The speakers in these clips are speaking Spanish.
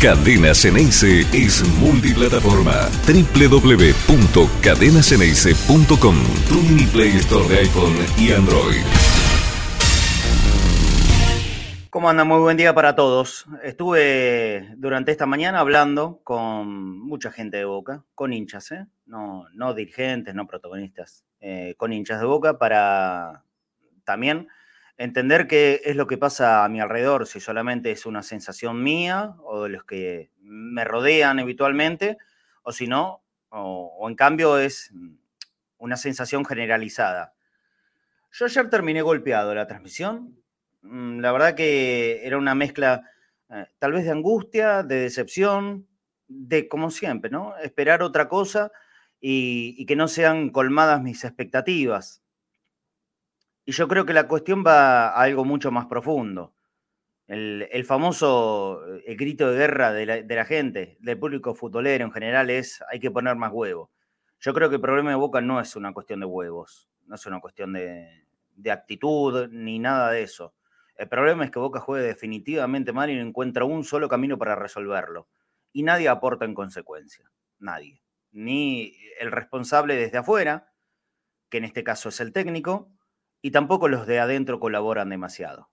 Cadena Ceneice es multiplataforma. www.cadenaceneice.com Tu mini Play Store de iPhone y Android. ¿Cómo anda? Muy buen día para todos. Estuve durante esta mañana hablando con mucha gente de Boca, con hinchas, ¿eh? no, no dirigentes, no protagonistas, eh, con hinchas de Boca para también entender qué es lo que pasa a mi alrededor, si solamente es una sensación mía o de los que me rodean habitualmente, o si no, o, en cambio es una sensación generalizada. Yo ayer terminé golpeado la transmisión. Mm, la verdad que era una mezcla eh, tal vez de angustia, de decepción, de como siempre, ¿no? Esperar otra cosa y que no sean colmadas mis expectativas. Y yo creo que la cuestión va a algo mucho más profundo. El, famoso el grito de guerra de la, gente, del público futbolero en general, es hay que poner más huevos. Yo creo que el problema de Boca no es una cuestión de huevos, no es una cuestión de, de actitud ni nada de eso. El problema es que Boca juega definitivamente mal y no encuentra un solo camino para resolverlo. Y nadie aporta en consecuencia. Nadie. Ni el responsable desde afuera, que en este caso es el técnico, y tampoco los de adentro colaboran demasiado,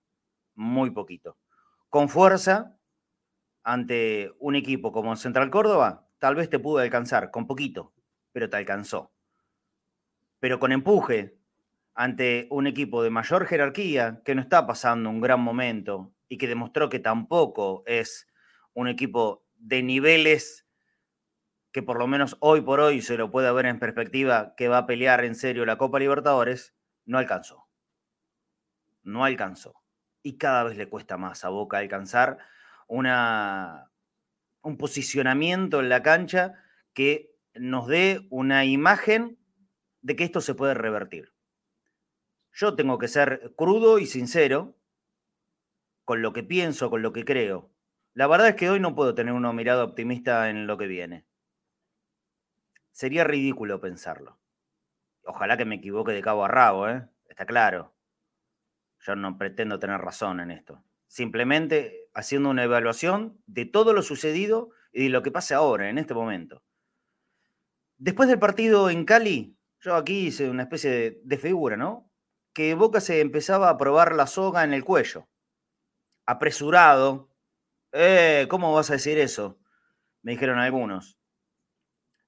muy poquito. Con fuerza, ante un equipo como Central Córdoba, tal vez te pudo alcanzar, con poquito, pero te alcanzó. Pero con empuje, ante un equipo de mayor jerarquía, que no está pasando un gran momento y que demostró que tampoco es un equipo de niveles que por lo menos hoy por hoy se lo puede ver en perspectiva que va a pelear en serio la Copa Libertadores, no alcanzó. No alcanzó. Y cada vez le cuesta más a Boca alcanzar una, un posicionamiento en la cancha que nos dé una imagen de que esto se puede revertir. Yo tengo que ser crudo y sincero con lo que pienso, con lo que creo. La verdad es que hoy no puedo tener una mirada optimista en lo que viene. Sería ridículo pensarlo. Ojalá que me equivoque de cabo a rabo, ¿eh? Está claro. Yo no pretendo tener razón en esto. Simplemente haciendo una evaluación de todo lo sucedido y de lo que pasa ahora, en este momento. Después del partido en Cali, yo aquí hice una especie de, figura, ¿no? Que Boca se empezaba a probar la soga en el cuello. Apresurado. Eh, ¿Cómo vas a decir eso? Me dijeron algunos.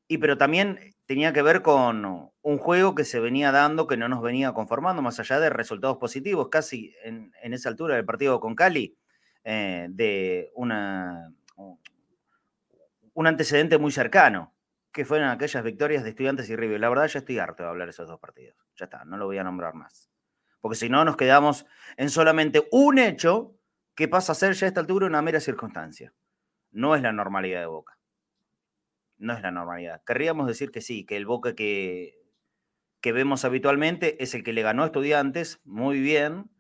Y pero también tenía que ver con un juego que se venía dando, que no nos venía conformando, más allá de resultados positivos, casi en, esa altura del partido con Cali, eh, de una, un antecedente muy cercano, que fueron aquellas victorias de Estudiantes y River. La verdad ya estoy harto de hablar de esos dos partidos. Ya está, no lo voy a nombrar más. Porque si no, nos quedamos en solamente un hecho que pasa a ser ya a esta altura una mera circunstancia. No es la normalidad de Boca no es la normalidad. Querríamos decir que sí, que el Boca que, que vemos habitualmente es el que le ganó a Estudiantes muy bien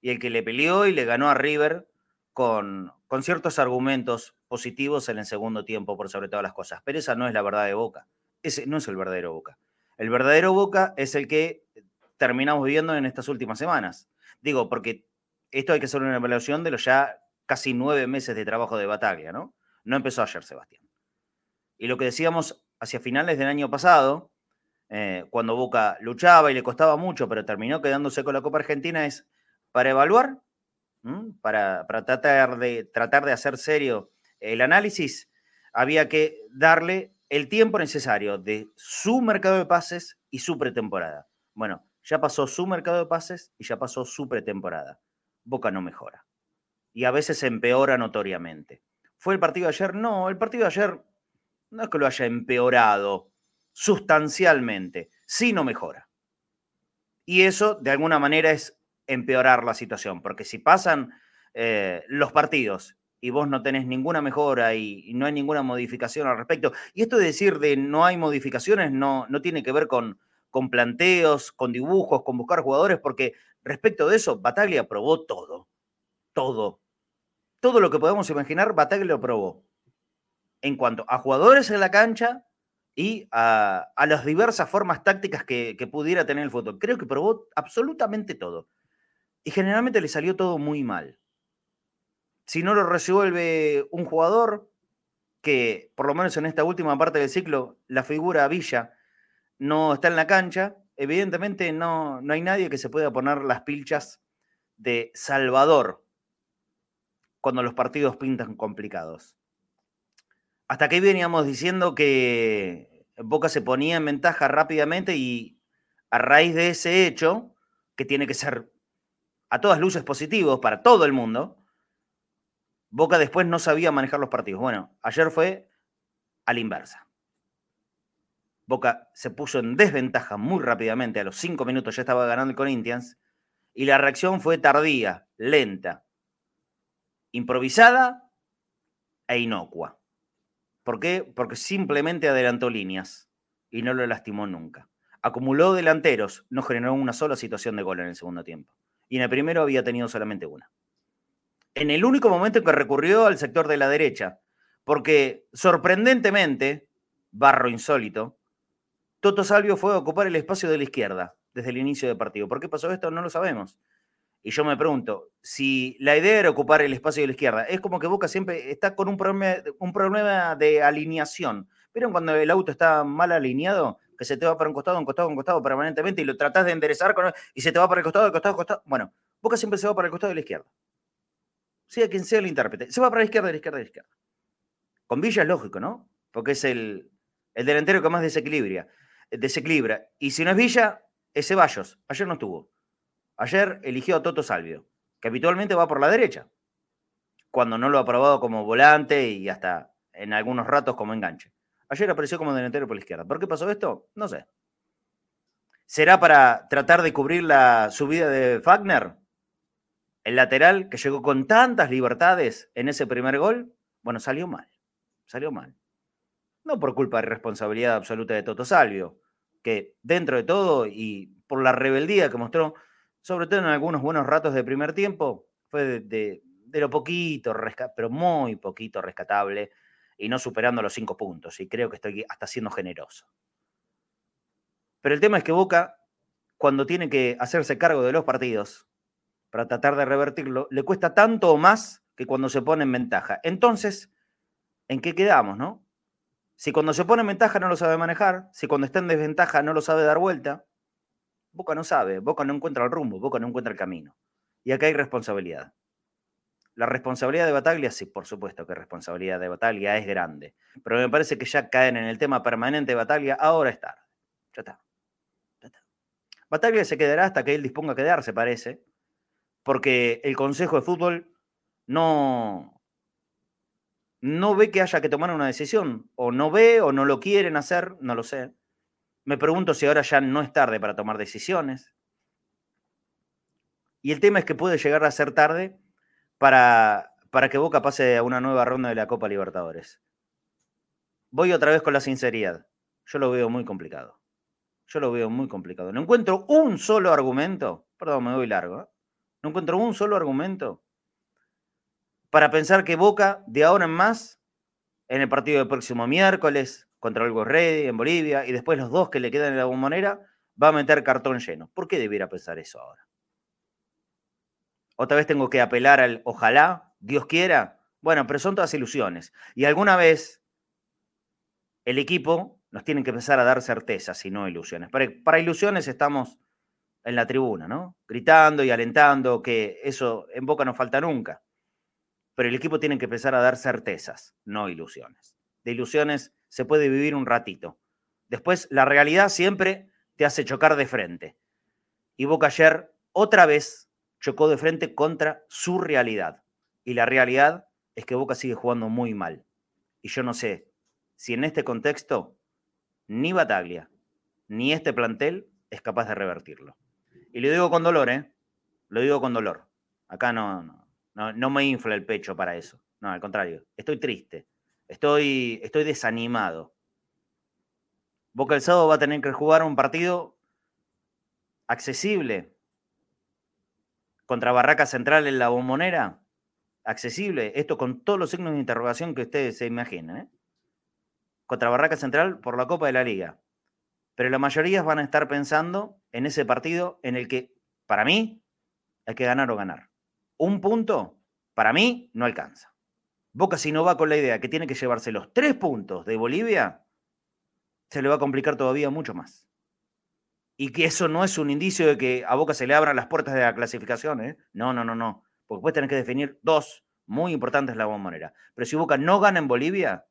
y el que le peleó y le ganó a River con, con ciertos argumentos positivos en el segundo tiempo por sobre todas las cosas. Pero esa no es la verdad de Boca. Ese no es el verdadero Boca. El verdadero Boca es el que terminamos viendo en estas últimas semanas. Digo, porque esto hay que hacer una evaluación de los ya casi nueve meses de trabajo de Bataglia, ¿no? No empezó ayer, Sebastián. Y lo que decíamos hacia finales del año pasado, eh, cuando Boca luchaba y le costaba mucho, pero terminó quedándose con la Copa Argentina, es para evaluar, para, tratar, de, tratar de hacer serio el análisis, había que darle el tiempo necesario de su mercado de pases y su pretemporada. Bueno, ya pasó su mercado de pases y ya pasó su pretemporada. Boca no mejora. Y a veces empeora notoriamente. ¿Fue el partido de ayer? No, el partido de ayer no es que lo haya empeorado sustancialmente, sino mejora. Y eso, de alguna manera, es empeorar la situación, porque si pasan eh, los partidos y vos no tenés ninguna mejora y, no hay ninguna modificación al respecto, y esto de decir de no hay modificaciones no, no tiene que ver con, con planteos, con dibujos, con buscar jugadores, porque respecto de eso, Bataglia probó todo, todo. Todo lo que podemos imaginar, Bataglia lo probó en cuanto a jugadores en la cancha y a, las diversas formas tácticas que, pudiera tener el fútbol. Creo que probó absolutamente todo. Y generalmente le salió todo muy mal. Si no lo resuelve un jugador, que, por lo menos en esta última parte del ciclo, la figura Villa no está en la cancha, evidentemente no, no hay nadie que se pueda poner las pilchas de Salvador cuando los partidos pintan complicados. Hasta aquí veníamos diciendo que Boca se ponía en ventaja rápidamente y a raíz de ese hecho, que tiene que ser a todas luces positivo para todo el mundo, Boca después no sabía manejar los partidos. Bueno, ayer fue a la inversa. Boca se puso en desventaja muy rápidamente, a los cinco minutos ya estaba ganando el Corinthians, y la reacción fue tardía, lenta, improvisada e inocua. ¿Por qué? Porque simplemente adelantó líneas y no lo lastimó nunca. Acumuló delanteros, no generó una sola situación de gol en el segundo tiempo. Y en el primero había tenido solamente una. En el único momento en que recurrió al sector de la derecha, porque sorprendentemente, barro insólito, Toto Salvio fue a ocupar el espacio de la izquierda desde el inicio del partido. ¿Por qué pasó esto? No lo sabemos. Y yo me pregunto, si la idea era ocupar el espacio de la izquierda, es como que Boca siempre está con un problema, un problema de alineación. ¿Vieron cuando el auto está mal alineado? Que se te va para un costado, un costado, un costado permanentemente y lo tratás de enderezar y se te va para el costado, el costado, el costado. Bueno, Boca siempre se va para el costado de la izquierda. Sea quien sea el intérprete. Se va para la izquierda, la izquierda, la izquierda. Con Villa es lógico, ¿no? Porque es el, el delantero que más desequilibra. desequilibra. Y si no es Villa, es Ceballos. Ayer no estuvo. Ayer eligió a Toto Salvio, que habitualmente va por la derecha, cuando no lo ha probado como volante y hasta en algunos ratos como enganche. Ayer apareció como delantero por la izquierda. ¿Por qué pasó esto? No sé. ¿Será para tratar de cubrir la subida de Fagner? El lateral que llegó con tantas libertades en ese primer gol, bueno, salió mal. Salió mal. No por culpa de responsabilidad absoluta de Toto Salvio, que dentro de todo y por la rebeldía que mostró sobre todo en algunos buenos ratos de primer tiempo, fue de, lo poquito, pero muy poquito rescatable y no superando los cinco puntos. Y creo que estoy hasta siendo generoso. Pero el tema es que Boca, cuando tiene que hacerse cargo de los partidos para tratar de revertirlo, le cuesta tanto o más que cuando se pone en ventaja. Entonces, ¿en qué quedamos, no? Si cuando se pone en ventaja no lo sabe manejar, si cuando está en desventaja no lo sabe dar vuelta, Boca no sabe, Boca no encuentra el rumbo, Boca no encuentra el camino. Y acá hay responsabilidad. La responsabilidad de Bataglia, sí, por supuesto que responsabilidad de Bataglia es grande. Pero me parece que ya caen en el tema permanente de Bataglia, ahora es tarde. Ya está. Ya está. Bataglia se quedará hasta que él disponga a quedarse, parece. Porque el Consejo de Fútbol no, no ve que haya que tomar una decisión. O no ve o no lo quieren hacer, no lo sé. Me pregunto si ahora ya no es tarde para tomar decisiones. Y el tema es que puede llegar a ser tarde para, para que Boca pase a una nueva ronda de la Copa Libertadores. Voy otra vez con la sinceridad. Yo lo veo muy complicado. Yo lo veo muy complicado. No encuentro un solo argumento. Perdón, me voy largo. ¿eh? No encuentro un solo argumento para pensar que Boca, de ahora en más, en el partido del próximo miércoles, contra el Ready en Bolivia y después los dos que le quedan en la bombonera, va a meter cartón lleno. ¿Por qué debiera pensar eso ahora? Otra vez tengo que apelar al ojalá, Dios quiera. Bueno, pero son todas ilusiones. Y alguna vez el equipo nos tiene que empezar a dar certezas y no ilusiones. Para, para ilusiones estamos en la tribuna, ¿no? Gritando y alentando, que eso en boca no falta nunca. Pero el equipo tiene que empezar a dar certezas, no ilusiones. De ilusiones se puede vivir un ratito. Después, la realidad siempre te hace chocar de frente. Y Boca ayer otra vez chocó de frente contra su realidad. Y la realidad es que Boca sigue jugando muy mal. Y yo no sé si en este contexto ni Bataglia ni este plantel es capaz de revertirlo. Y lo digo con dolor, ¿eh? Lo digo con dolor. Acá no, no, no, me infla el pecho para eso. No, al contrario, estoy triste. Estoy, estoy desanimado. Boca el sábado va a tener que jugar un partido accesible contra Barraca Central en la bombonera. Accesible. Esto con todos los signos de interrogación que ustedes se imaginen. ¿eh? Contra Barraca Central por la Copa de la Liga. Pero la mayoría van a estar pensando en ese partido en el que, para mí, hay que ganar o ganar. Un punto, para mí, no alcanza. Boca si no va con la idea que tiene que llevarse los tres puntos de Bolivia, se le va a complicar todavía mucho más. Y que eso no es un indicio de que a Boca se le abran las puertas de la clasificación. ¿eh? No, no, no, no. Porque después tener que definir dos muy importantes la bombonera. Pero si Boca no gana en Bolivia,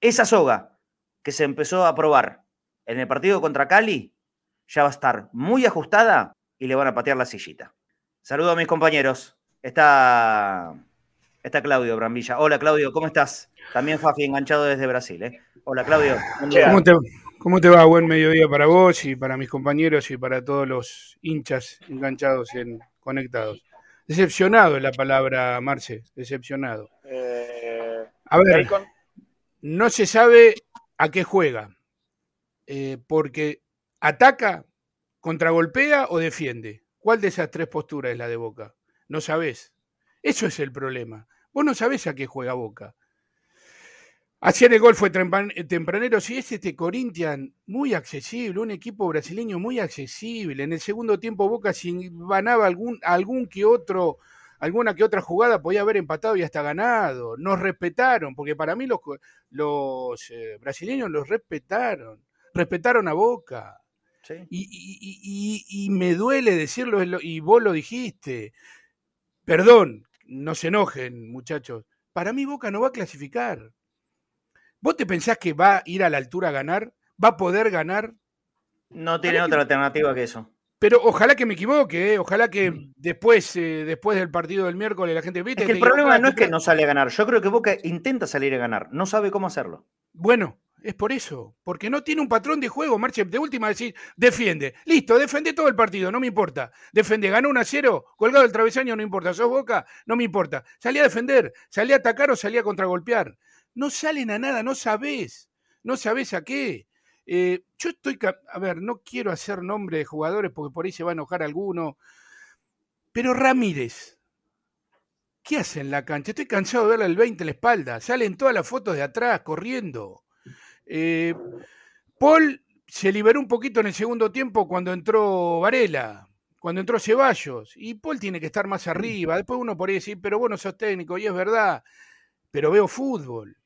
esa soga que se empezó a probar en el partido contra Cali ya va a estar muy ajustada y le van a patear la sillita. Saludo a mis compañeros. Está, está Claudio Brambilla. Hola Claudio, ¿cómo estás? También Fafi enganchado desde Brasil. ¿eh? Hola Claudio. ¿Cómo te, ¿Cómo te va? Buen mediodía para vos y para mis compañeros y para todos los hinchas enganchados en conectados. Decepcionado es la palabra, Marce, decepcionado. Eh, a ver, no se sabe a qué juega, eh, porque ataca, contragolpea o defiende. ¿Cuál de esas tres posturas es la de Boca? No sabés. Eso es el problema. Vos no sabés a qué juega Boca. Ayer el gol fue tempranero, sí, es este Corinthians muy accesible, un equipo brasileño muy accesible. En el segundo tiempo Boca si ganaba algún, algún que otro, alguna que otra jugada podía haber empatado y hasta ganado. Nos respetaron, porque para mí los, los eh, brasileños los respetaron, respetaron a Boca. Y, me duele decirlo, y vos lo dijiste. Perdón, no se enojen, muchachos. Para mí Boca no va a clasificar. ¿Vos te pensás que va a ir a la altura a ganar? ¿Va a poder ganar? No tiene otra alternativa que eso. Pero ojalá que me equivoque, ¿eh? ojalá que mm. después, eh, después del partido del miércoles la gente viste. Es que el problema no es que no sale a ganar. Yo creo que Boca intenta salir a ganar, no sabe cómo hacerlo. Bueno, es por eso, porque no tiene un patrón de juego, Marche. De última decir, defiende. Listo, defiende todo el partido, no me importa. Defende, ganó 1 a 0, colgado del travesaño, no importa. Sos Boca, no me importa. Salí a defender, salí a atacar o salí a contragolpear no salen a nada, no sabés, no sabés a qué. Eh, yo estoy, a ver, no quiero hacer nombre de jugadores porque por ahí se va a enojar alguno, pero Ramírez, ¿qué hace en la cancha? Estoy cansado de verle el 20 en la espalda, salen todas las fotos de atrás corriendo. Eh, Paul se liberó un poquito en el segundo tiempo cuando entró Varela, cuando entró Ceballos, y Paul tiene que estar más arriba. Después uno podría decir, pero vos no sos técnico, y es verdad, pero veo fútbol.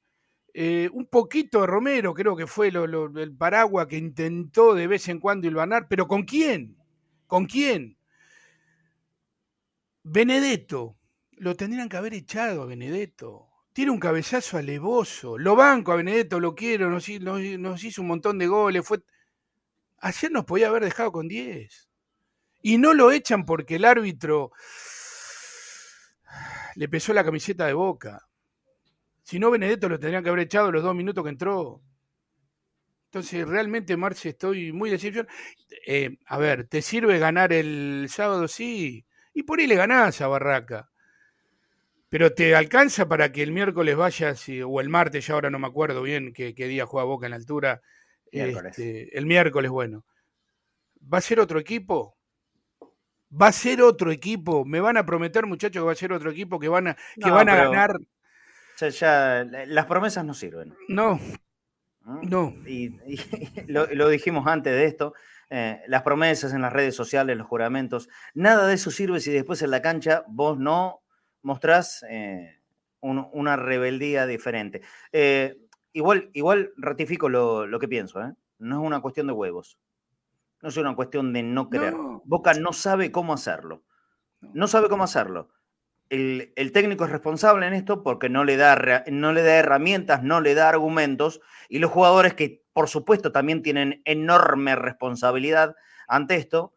Eh, un poquito de Romero, creo que fue el paraguas que intentó de vez en cuando ilvanar, pero ¿con quién? ¿Con quién? Benedetto, lo tendrían que haber echado a Benedetto. Tiene un cabezazo alevoso. Lo banco a Benedetto, lo quiero, nos, hizo un montón de goles. Fue... Ayer nos podía haber dejado con 10. Y no lo echan porque el árbitro le pesó la camiseta de boca. Si no, Benedetto lo tendrían que haber echado los dos minutos que entró. Entonces, realmente, Marce, estoy muy decepcionado. Eh, a ver, ¿te sirve ganar el sábado? Sí. Y por ahí le ganás a Barraca. Pero te alcanza para que el miércoles vayas, o el martes, ya ahora no me acuerdo bien qué, día juega Boca en la altura. Este, el miércoles, bueno. ¿Va a ser otro equipo? ¿Va a ser otro equipo? Me van a prometer, muchachos, que va a ser otro equipo que van a, que van a ganar ya, las promesas no sirven. No. No. Y, lo, dijimos antes de esto. Eh, las promesas en las redes sociales, los juramentos, nada de eso sirve si después en la cancha vos no mostrás eh, una rebeldía diferente. Eh, igual, igual ratifico lo, que pienso, no es una cuestión de huevos, no es una cuestión de no querer. Boca no sabe cómo hacerlo, no. Sabe cómo hacerlo. El, técnico es responsable en esto porque no le, da, no le da herramientas, no le da argumentos, y los jugadores que por supuesto también tienen enorme responsabilidad ante esto,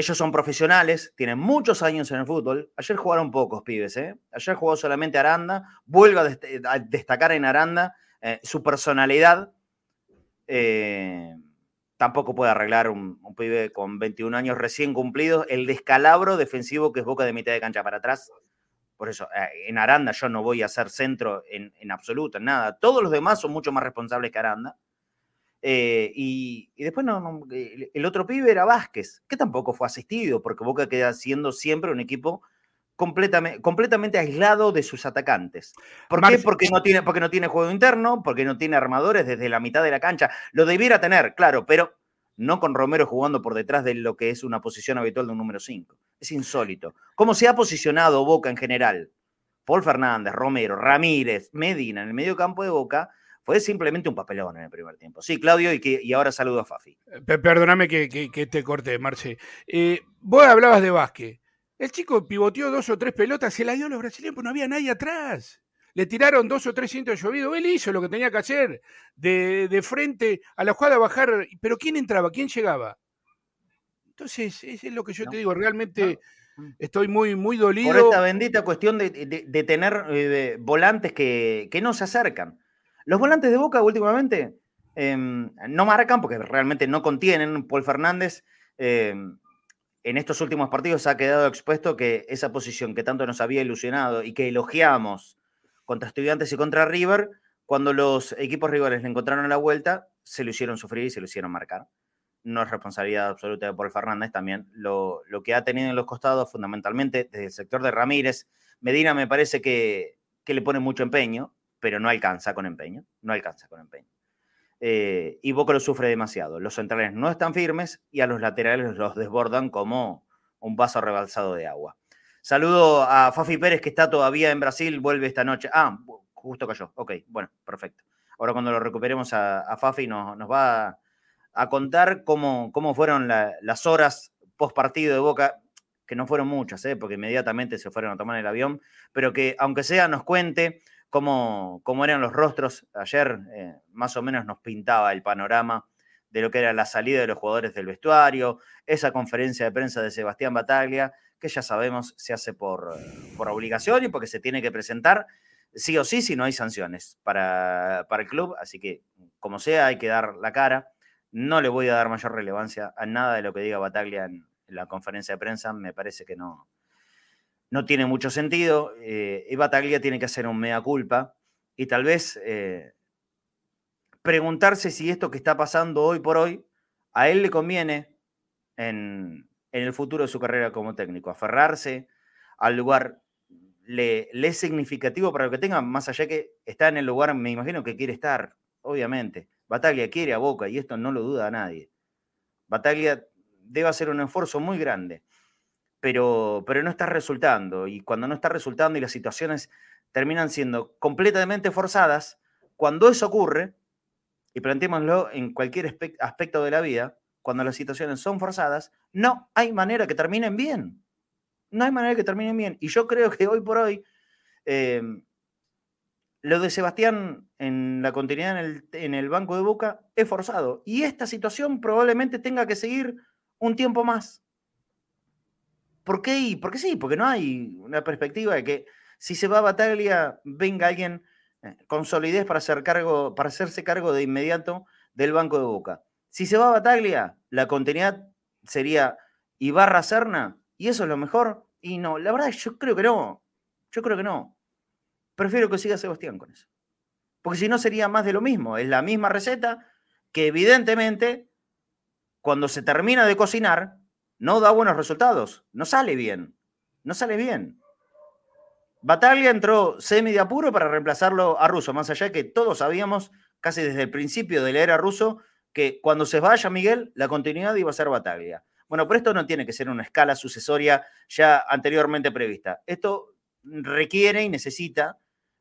ellos son profesionales, tienen muchos años en el fútbol. Ayer jugaron pocos pibes, ¿eh? Ayer jugó solamente Aranda. Vuelvo a, destacar en Aranda eh, su personalidad. Eh, tampoco puede arreglar un, pibe con 21 años recién cumplidos el descalabro defensivo que es Boca de mitad de cancha para atrás. Por eso, eh, en Aranda yo no voy a ser centro en, en absoluto, en nada. Todos los demás son mucho más responsables que Aranda. Eh, y, después no, el otro pibe era Vázquez, que tampoco fue asistido, porque Boca queda siendo siempre un equipo completamente, completamente aislado de sus atacantes. ¿Por qué? Porque no, tiene, porque no tiene juego interno, porque no tiene armadores desde la mitad de la cancha. Lo debiera tener, claro, pero no con Romero jugando por detrás de lo que es una posición habitual de un número 5. Es insólito. ¿Cómo se ha posicionado Boca en general? Paul Fernández, Romero, Ramírez, Medina en el medio campo de Boca, fue simplemente un papelón en el primer tiempo. Sí, Claudio, y, que, y ahora saludo a Fafi. Perdóname que, te corté, Marce. Eh, vos hablabas de Vázquez. El chico pivoteó dos o tres pelotas, se la dio a los brasileños, pero no había nadie atrás. Le tiraron dos o tres cientos de llovido. Él hizo lo que tenía que hacer, de, frente a la jugada bajar. Pero ¿quién entraba? ¿Quién llegaba? Entonces, eso es lo que yo te digo. Realmente estoy muy, muy dolido. Por esta bendita cuestión de, tener eh, volantes que, no se acercan. Los volantes de Boca últimamente em, no marcan porque realmente no contienen. Paul Fernández em, en estos últimos partidos ha quedado expuesto que esa posición que tanto nos había ilusionado y que elogiamos contra Estudiantes y contra River, cuando los equipos rivales le encontraron la vuelta, se lo hicieron sufrir y se lo hicieron marcar. No es responsabilidad absoluta de Paul Fernández también. Lo, que ha tenido en los costados, fundamentalmente desde el sector de Ramírez, Medina me parece que, que le pone mucho empeño, pero no alcanza con empeño. No alcanza con empeño. Eh, y Boca lo sufre demasiado. Los centrales no están firmes y a los laterales los desbordan como un vaso rebalsado de agua. Saludo a Fafi Pérez, que está todavía en Brasil, vuelve esta noche. Ah, justo cayó. Ok, bueno, perfecto. Ahora cuando lo recuperemos a, Fafi nos, va a, contar cómo, cómo fueron las horas post partido de Boca, que no fueron muchas, ¿eh? porque inmediatamente se fueron a tomar el avión, pero que aunque sea nos cuente cómo, eran los rostros. Ayer eh, más o menos nos pintaba el panorama de lo que era la salida de los jugadores del vestuario, esa conferencia de prensa de Sebastián Bataglia, que ya sabemos se hace por, por obligación y porque se tiene que presentar sí o sí si no hay sanciones para, para el club. Así que, como sea, hay que dar la cara. No le voy a dar mayor relevancia a nada de lo que diga Bataglia en la conferencia de prensa. Me parece que no, no tiene mucho sentido. Eh, y Bataglia tiene que hacer un mea culpa y tal vez eh, preguntarse si esto que está pasando hoy por hoy a él le conviene en, el futuro de su carrera como técnico, aferrarse al lugar. Le, es significativo para lo que tenga, más allá que está en el lugar, me imagino que quiere estar, obviamente. Bataglia quiere a Boca y esto no lo duda nadie. Bataglia debe hacer un esfuerzo muy grande pero, pero no está resultando. Y cuando no está resultando y las situaciones terminan siendo completamente forzadas, cuando eso ocurre, y planteémoslo en cualquier aspecto de la vida, cuando las situaciones son forzadas, no hay manera que terminen bien. No hay manera que terminen bien. Y yo creo que hoy por hoy, em, lo de Sebastián en la continuidad en el, en el banco de Boca es forzado. Y esta situación probablemente tenga que seguir un tiempo más. ¿Por qué? Porque sí, porque no hay una perspectiva de que si se va a Bataglia, venga alguien eh, con solidez para, hacer cargo, para hacerse cargo de inmediato del banco de Boca. Si se va a Bataglia, la continuidad sería Ibarra Serna, y eso es lo mejor. Y no, la verdad, yo creo que no. Yo creo que no. Prefiero que siga Sebastián con eso. Porque si no sería más de lo mismo. Es la misma receta que evidentemente cuando se termina de cocinar, no da buenos resultados, no sale bien, no sale bien. Bataglia entró semi de apuro para reemplazarlo a Russo, más allá que todos sabíamos, casi desde el principio de la era Russo, que cuando se vaya Miguel, la continuidad iba a ser Bataglia. Bueno, pero esto no tiene que ser una escala sucesoria ya anteriormente prevista. Esto requiere y necesita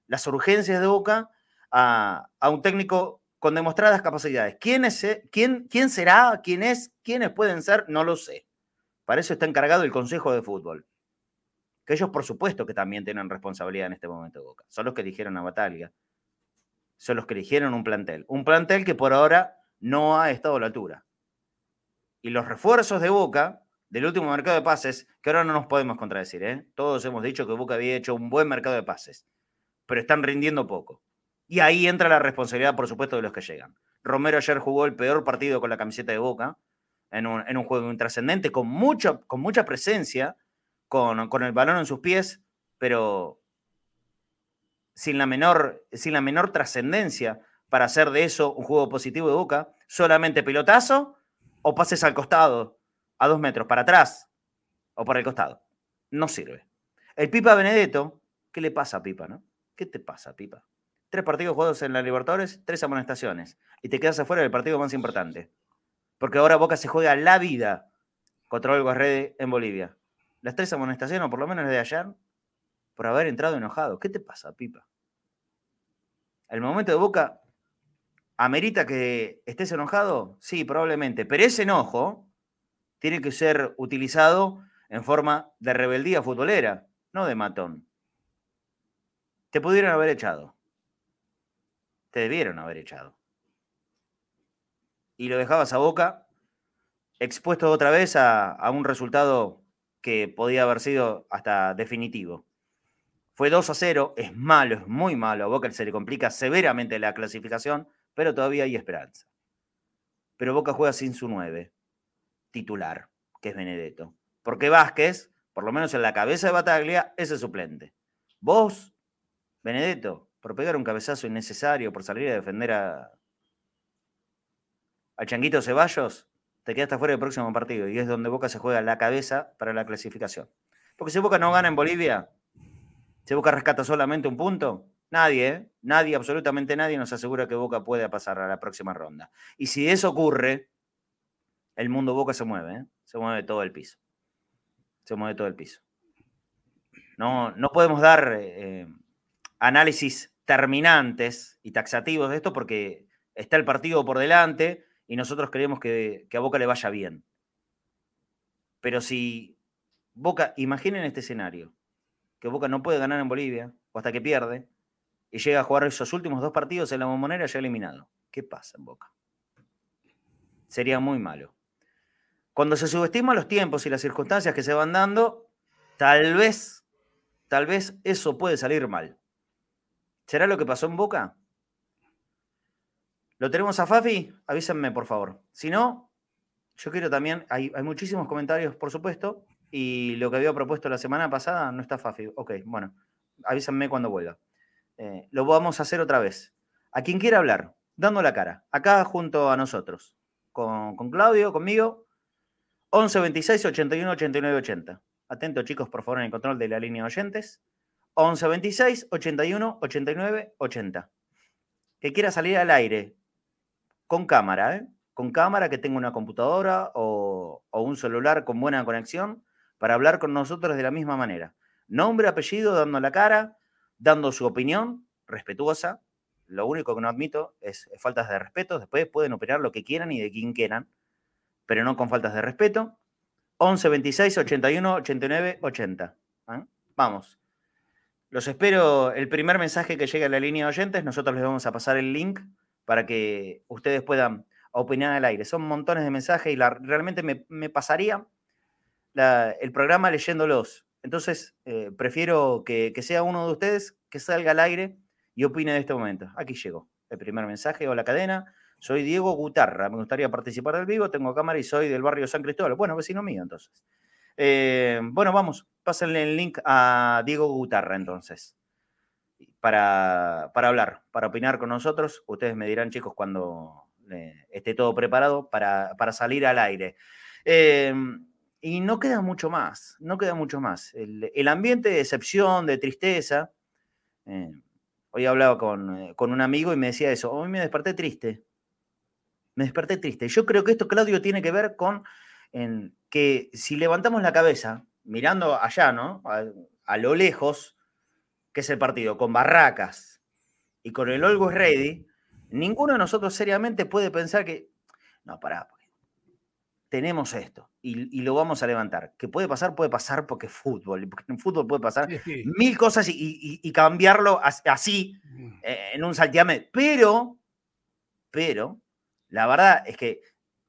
las urgencias de Boca a, un técnico con demostradas capacidades. ¿Quién, es, quién, ¿Quién será? ¿Quién es? ¿Quiénes pueden ser? No lo sé. Para eso está encargado el Consejo de Fútbol. Que ellos, por supuesto, que también tienen responsabilidad en este momento de Boca. Son los que eligieron a Bataglia. Son los que eligieron un plantel. Un plantel que por ahora no ha estado a la altura. Y los refuerzos de Boca del último mercado de pases, que ahora no nos podemos contradecir, ¿eh? todos hemos dicho que Boca había hecho un buen mercado de pases, pero están rindiendo poco. Y ahí entra la responsabilidad, por supuesto, de los que llegan. Romero ayer jugó el peor partido con la camiseta de Boca, en un, juego intrascendente, con, mucho, con mucha presencia, con, el balón en sus pies, pero sin la menor, sin la menor trascendencia para hacer de eso un juego positivo de Boca, solamente pilotazo o pases al costado, a dos metros, para atrás o por el costado. No sirve. El Pipa Benedetto, ¿qué le pasa a Pipa, no? ¿Qué te pasa, Pipa? Tres partidos jugados en la Libertadores, tres amonestaciones, y te quedas afuera del partido más importante porque ahora Boca se juega la vida contra el Guarrede en Bolivia. Las tres amonestaciones, o por lo menos de ayer, por haber entrado enojado. ¿Qué te pasa, Pipa? El momento de Boca amerita que estés enojado, sí, probablemente, pero ese enojo tiene que ser utilizado en forma de rebeldía futbolera, no de matón. Te pudieron haber echado. Te debieron haber echado. Y lo dejabas a boca expuesto otra vez a, un resultado que podía haber sido hasta definitivo. Fue 2 a 0, es malo, es muy malo. A Boca se le complica severamente la clasificación, pero todavía hay esperanza. Pero Boca juega sin su 9 titular, que es Benedetto. Porque Vázquez, por lo menos en la cabeza de Bataglia, es el suplente. Vos, Benedetto, por pegar un cabezazo innecesario, por salir a defender a, al Changuito Ceballos, te quedaste fuera del próximo partido. Y es donde Boca se juega la cabeza para la clasificación. Porque si Boca no gana en Bolivia, si Boca rescata solamente un punto, nadie, ¿eh? nadie, absolutamente nadie nos asegura que Boca pueda pasar a la próxima ronda. Y si eso ocurre, el mundo Boca se mueve, ¿eh? se mueve todo el piso. Se mueve todo el piso. No, no podemos dar eh, análisis terminantes y taxativos de esto porque está el partido por delante y nosotros queremos que, que a Boca le vaya bien. Pero si Boca, imaginen este escenario, que Boca no puede ganar en Bolivia, o hasta que pierde, y llega a jugar esos últimos dos partidos en la bombonera ya eliminado. ¿Qué pasa en Boca? Sería muy malo. Cuando se subestiman los tiempos y las circunstancias que se van dando, tal vez, tal vez eso puede salir mal. ¿Será lo que pasó en Boca? ¿Lo tenemos a Fafi? Avísenme, por favor. Si no, yo quiero también, hay, muchísimos comentarios, por supuesto, y lo que había propuesto la semana pasada no está Fafi. Ok, bueno, avísenme cuando vuelva. Eh, lo vamos a hacer otra vez. A quien quiera hablar, dando la cara, acá junto a nosotros, con, con Claudio, conmigo, 11 26 81 89 80. Atento, chicos, por favor, en el control de la línea de oyentes. 11 26 81 89 80. Que quiera salir al aire con cámara, ¿eh? Con cámara, que tenga una computadora o, un celular con buena conexión para hablar con nosotros de la misma manera. Nombre, apellido, dando la cara, dando su opinión respetuosa. Lo único que no admito es faltas de respeto. Después pueden opinar lo que quieran y de quien quieran pero no con faltas de respeto. 11 26 81 89 80. Vamos. Los espero el primer mensaje que llegue a la línea de oyentes. Nosotros les vamos a pasar el link para que ustedes puedan opinar al aire. Son montones de mensajes y realmente me, pasaría el programa leyéndolos. Entonces, eh, prefiero que, que, sea uno de ustedes que salga al aire y opine de este momento. Aquí llegó el primer mensaje o la cadena. Soy Diego Gutarra, me gustaría participar del vivo, tengo cámara y soy del barrio San Cristóbal. Bueno, vecino mío entonces. Eh, bueno, vamos, pásenle el link a Diego Gutarra entonces, para, para hablar, para opinar con nosotros. Ustedes me dirán, chicos, cuando eh, esté todo preparado para, para salir al aire. Eh, y no queda mucho más, no queda mucho más. El, ambiente de excepción, de tristeza. hoy hablaba con, con, un amigo y me decía eso, hoy me desperté triste me desperté triste. Yo creo que esto, Claudio, tiene que ver con que si levantamos la cabeza, mirando allá, ¿no? A, lo lejos, que es el partido, con Barracas y con el Always Ready, ninguno de nosotros seriamente puede pensar que, no, pará, tenemos esto y, lo vamos a levantar. ¿Qué puede pasar? Puede pasar porque es fútbol. Porque en fútbol puede pasar mil cosas y, y cambiarlo así, mm. eh, en un salteame. Pero, pero, la verdad es que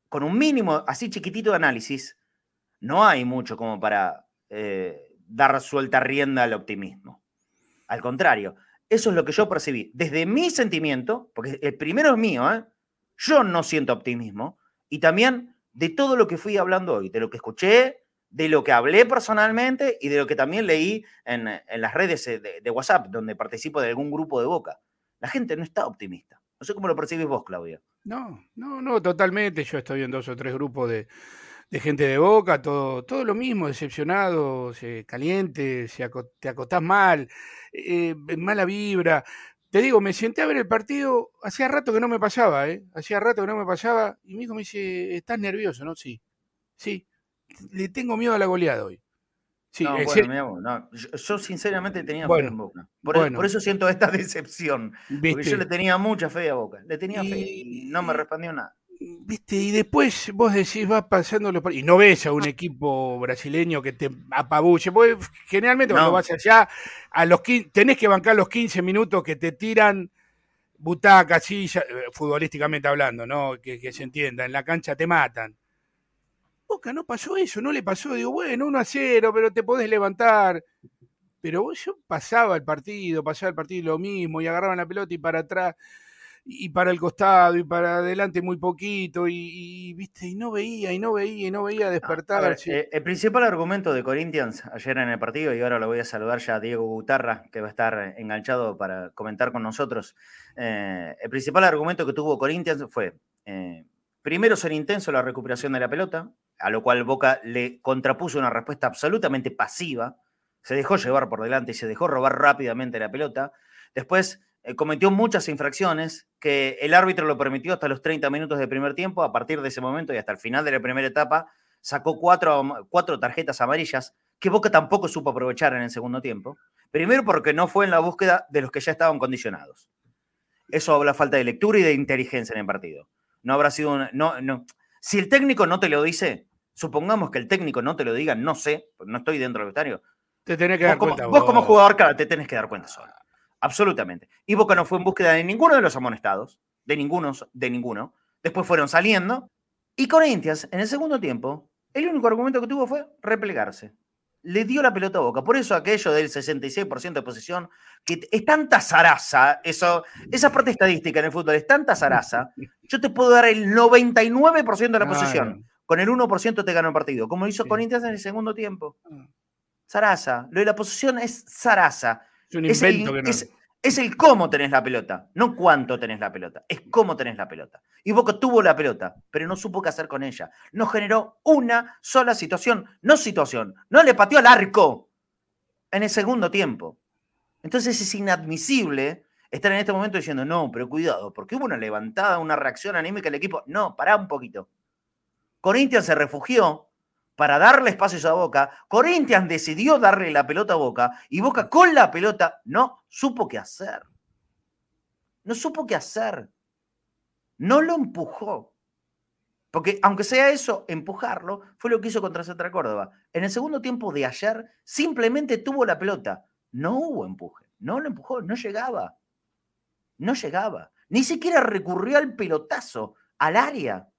con un mínimo así chiquitito de análisis, no hay mucho como para eh, dar suelta rienda al optimismo. Al contrario, eso es lo que yo percibí. Desde mi sentimiento, porque el primero es mío, ¿eh? yo no siento optimismo, y también de todo lo que fui hablando hoy, de lo que escuché, de lo que hablé personalmente y de lo que también leí en, las redes de, WhatsApp, donde participo de algún grupo de Boca. La gente no está optimista. No sé cómo lo percibís vos, Claudia. No, no, no, totalmente. Yo estoy en dos o tres grupos de, gente de boca, todo, todo lo mismo, decepcionado, se, caliente, se te acostás mal, eh, mala vibra. Te digo, me senté a ver el partido, hacía rato que no me pasaba, ¿eh? Hacía rato que no me pasaba, y mi hijo me dice, ¿estás nervioso, no? Sí, sí, le tengo miedo a la goleada hoy. Sí, No, eh, bueno, vos, no, yo, yo sinceramente tenía fe en Boca. Por, e- bueno. por eso siento esta decepción. Porque yo le tenía mucha fe a Boca. Le tenía fe y no me respondió nada. Viste, y después vos decís, vas pasando los y no ves a un equipo brasileño que te apabulle, porque generalmente cuando No. vas allá, a los tenés que bancar los 15 minutos que te tiran butacas, silla, eh, futbolísticamente hablando, ¿no? Que, que se entienda, en la cancha te matan. Boca no pasó eso, no le pasó, digo, bueno, 1 a 0, pero te podés levantar. Pero vos- yo pasaba el partido, pasaba el partido lo mismo, y agarraban la pelota y para atrás y para el costado y para adelante muy poquito y, y, viste y no veía y no veía y no veía Ah, ver, despertarse. eh, el principal argumento de Corinthians ayer en el partido, y ahora lo voy a saludar ya a Diego Gutarra, que va a estar enganchado para comentar con nosotros. eh, el principal argumento que tuvo Corinthians fue, eh, primero, ser intenso en la recuperación de la pelota, a lo cual Boca le contrapuso una respuesta absolutamente pasiva, se dejó llevar por delante y se dejó robar rápidamente la pelota. Después eh, cometió muchas infracciones que el árbitro lo permitió hasta los 30 minutos del primer tiempo. A partir de ese momento y hasta el final de la primera etapa, sacó cuatro, cuatro tarjetas amarillas que Boca tampoco supo aprovechar en el segundo tiempo. Primero porque no fue en la búsqueda de los que ya estaban condicionados. Eso habla falta de lectura y de inteligencia en el partido. No habrá sido una- no, no. Si el técnico no te lo dice, supongamos que el técnico no te lo diga, no sé, no estoy dentro del vestuario, te tenés que Vos dar como, cuenta. vos como jugador, claro, te tenés que dar cuenta solo. Absolutamente. Y Boca no fue en búsqueda de ninguno de los amonestados, de ninguno, de ninguno. Después fueron saliendo. Y Corinthians, en el segundo tiempo, el único argumento que tuvo fue replegarse. Le dio la pelota a Boca. Por eso aquello del 66% de posesión, que es tanta zaraza, eso, esa parte estadística en el fútbol es tanta zaraza, yo te puedo dar el 99% de la posesión. Con el 1% te ganó el partido, como hizo Sí. Corinthians en el segundo tiempo. Ah. Zaraza. Lo de la posesión es zaraza. Es un Es el, invento que no. es- es el cómo tenés la pelota, no cuánto tenés la pelota, es cómo tenés la pelota. Y Boca tuvo la pelota, pero no supo qué hacer con ella. No generó una sola situación, no situación, no le pateó al arco en el segundo tiempo. Entonces es inadmisible estar en este momento diciendo, no, pero cuidado, porque hubo una levantada, una reacción anímica del equipo. No, pará un poquito. Corinthians se refugió para darle espacios a Boca. Corinthians decidió darle la pelota a Boca y Boca con la pelota no supo qué hacer. No supo qué hacer. No lo empujó. Porque aunque sea eso, empujarlo fue lo que hizo contra Central Córdoba. En el segundo tiempo de ayer simplemente tuvo la pelota. No hubo empuje. No lo empujó. No llegaba. No llegaba. Ni siquiera recurrió al pelotazo, al área.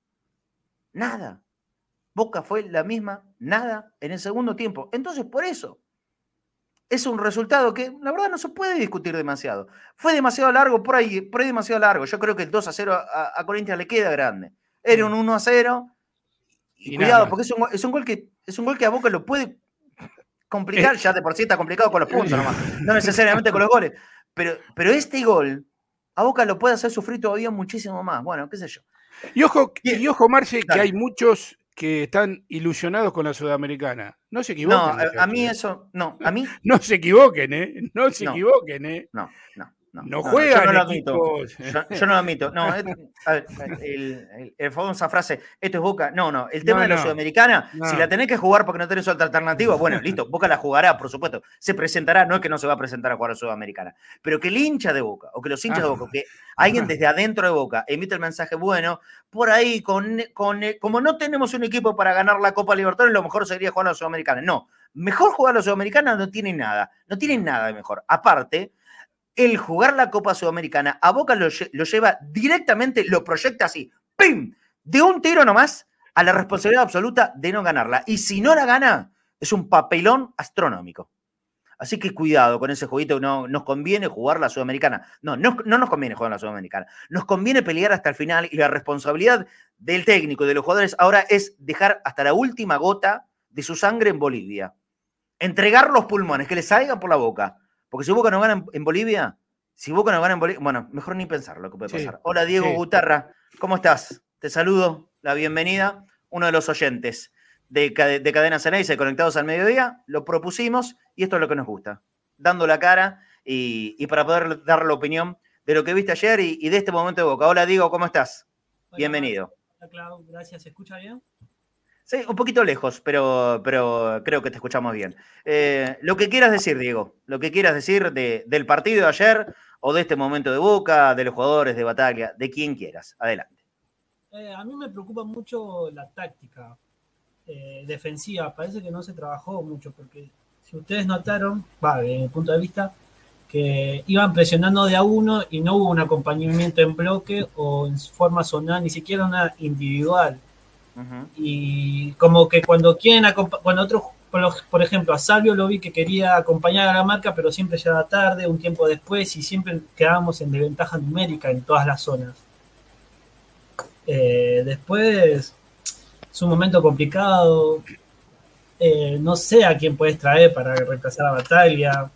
Nada. Boca fue la misma, nada, en el segundo tiempo. Entonces, por eso, es un resultado que la verdad no se puede discutir demasiado. Fue demasiado largo, por ahí, por ahí demasiado largo. Yo creo que el 2 a 0 a, a Corinthians le queda grande. Era un 1 a 0. Y, cuidado, porque es un, gol- es un gol que es un gol que a Boca lo puede complicar, ya de por sí está complicado con los puntos nomás, no necesariamente con los goles. Pero, pero este gol a Boca lo puede hacer sufrir todavía muchísimo más. Bueno, qué sé yo. Y ojo, y ojo Marce, que hay muchos que están ilusionados con la Sudamericana. No se equivoquen. No, a, mí ¿eh? eso, no, a mí No se equivoquen, ¿eh? No se No. equivoquen, ¿eh? No, no. No, No yo juegan no lo admito. equipos. Yo, yo no lo admito. No, es- a ver, el, el- el famosa frase, esto es Boca. No, no. El tema No, de la no. Sudamericana, No. si la tenés que jugar porque no tenés otra alternativa, bueno, listo, Boca la jugará, por supuesto. Se presentará, no es que no se va a presentar a jugar a Sudamericana. Pero que el hincha de Boca, o que los hinchas de. Boca, que alguien desde adentro de Boca emite el mensaje, bueno, por ahí, con, con, como no tenemos un equipo para ganar la Copa Libertadores, lo mejor sería jugar a la Sudamericana. No, mejor jugar a la Sudamericana no tiene nada. No tiene nada de mejor. Aparte, el jugar la Copa Sudamericana a Boca lo, lle- lo lleva directamente, lo proyecta así, ¡pim! De un tiro nomás a la responsabilidad absoluta de no ganarla. Y si no la gana, es un papelón astronómico. Así que cuidado con ese jueguito, no nos conviene jugar la Sudamericana. No, no, no nos conviene jugar la Sudamericana. Nos conviene pelear hasta el final y la responsabilidad del técnico y de los jugadores ahora es dejar hasta la última gota de su sangre en Bolivia. Entregar los pulmones, que le salgan por la boca. Porque si Boca no gana en, en Bolivia, si Boca no gana en Bolivia, bueno, mejor ni pensar lo que puede Sí, pasar. Hola Diego sí. Gutarra, ¿cómo estás? Te saludo, la bienvenida, uno de los oyentes de, de Cadena Ceneice conectados al mediodía, lo propusimos y esto es lo que nos gusta, dando la cara y, y para poder dar la opinión de lo que viste ayer y, y de este momento de Boca. Hola Diego, ¿cómo estás? Hola, Bienvenido. Hola, Clau, gracias. ¿Se escucha bien? Sí, un poquito lejos, pero, pero creo que te escuchamos bien. Eh, lo que quieras decir, Diego, lo que quieras decir del partido de ayer o de este momento de Boca, de los jugadores de Bataglia, de quien quieras. Adelante. Eh, a mí me preocupa mucho la táctica eh, defensiva. Parece que no se trabajó mucho porque si ustedes notaron, va, desde mi punto de vista, que iban presionando de a uno y no hubo un acompañamiento en bloque o en forma zonal, ni siquiera una individual. Y como que cuando quieren cuando otros, por ejemplo, a Salvio lo vi que quería acompañar a la marca, pero siempre llegaba tarde, un tiempo después, y siempre quedábamos en desventaja numérica en todas las zonas. Eh, después es un momento complicado. Eh, no sé a quién puedes traer para reemplazar a Batalla.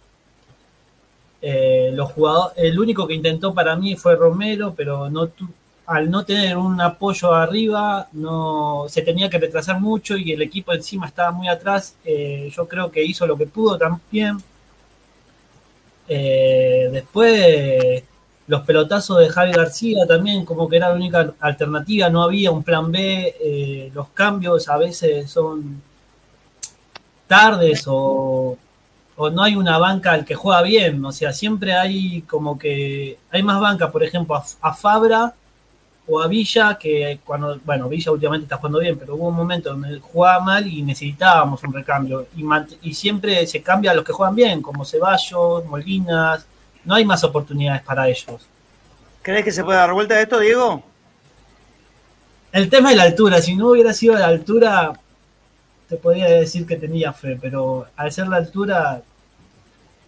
Eh, los jugadores, el único que intentó para mí fue Romero, pero no al no tener un apoyo arriba, no se tenía que retrasar mucho y el equipo encima estaba muy atrás. Eh, yo creo que hizo lo que pudo también. Eh, después, los pelotazos de Javi García también, como que era la única alternativa, no había un plan B. Eh, los cambios a veces son tardes o, no hay una banca al que juega bien. O sea, siempre hay como que hay más banca, por ejemplo, a Fabra o a Villa, que cuando, bueno, Villa últimamente está jugando bien, pero hubo un momento donde jugaba mal y necesitábamos un recambio. Y, y siempre se cambia a los que juegan bien, como Ceballos, Molinas, no hay más oportunidades para ellos. ¿Crees que se puede dar vuelta a esto, Diego? El tema es la altura, si no hubiera sido la altura, te podría decir que tenía fe, pero al ser la altura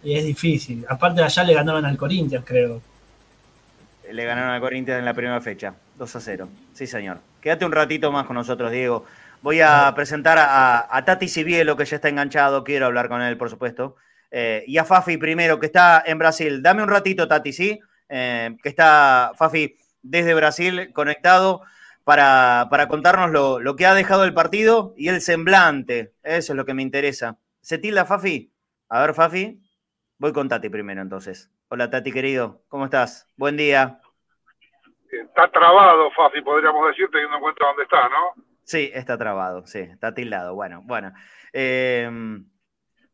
es difícil. Aparte allá le ganaron al Corinthians, creo. Le ganaron al Corinthians en la primera fecha. 2 a 0. Sí, señor. Quédate un ratito más con nosotros, Diego. Voy a presentar a, Tati Cibielo, que ya está enganchado. Quiero hablar con él, por supuesto. Eh, y a Fafi primero, que está en Brasil. Dame un ratito, Tati, ¿sí? Eh, que está Fafi desde Brasil conectado para, para contarnos lo, lo, que ha dejado el partido y el semblante. Eso es lo que me interesa. ¿Se tilda, Fafi? A ver, Fafi. Voy con Tati primero, entonces. Hola, Tati, querido. ¿Cómo estás? Buen día está trabado, Fafi, podríamos decir, teniendo en cuenta dónde está, ¿no? Sí, está trabado, sí, está tildado. Bueno, bueno. Em,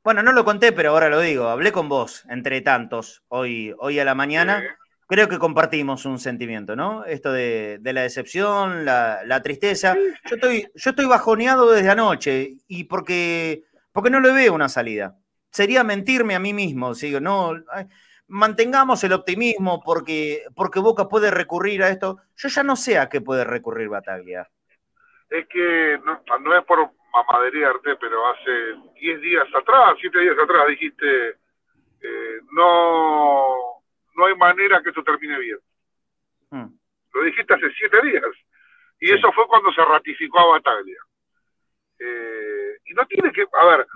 bueno, no lo conté, pero ahora lo digo. Hablé con vos, entre tantos, hoy, hoy a la mañana. Creo que compartimos un sentimiento, ¿no? Esto de, la decepción, la, tristeza. Yo estoy, yo estoy bajoneado desde anoche y porque, porque no le veo una salida. Sería mentirme a mí mismo. Sigo, no, mantengamos el optimismo porque, porque Boca puede recurrir a esto. Yo ya no sé a qué puede recurrir Bataglia. Es que no, es por mamaderearte, pero hace 10 días atrás, 7 días atrás dijiste, eh, no, no hay manera que esto termine bien. Hmm. Lo dijiste hace 7 días. Y eso fue cuando se ratificó a Bataglia. Eh, y no tiene que, a ver,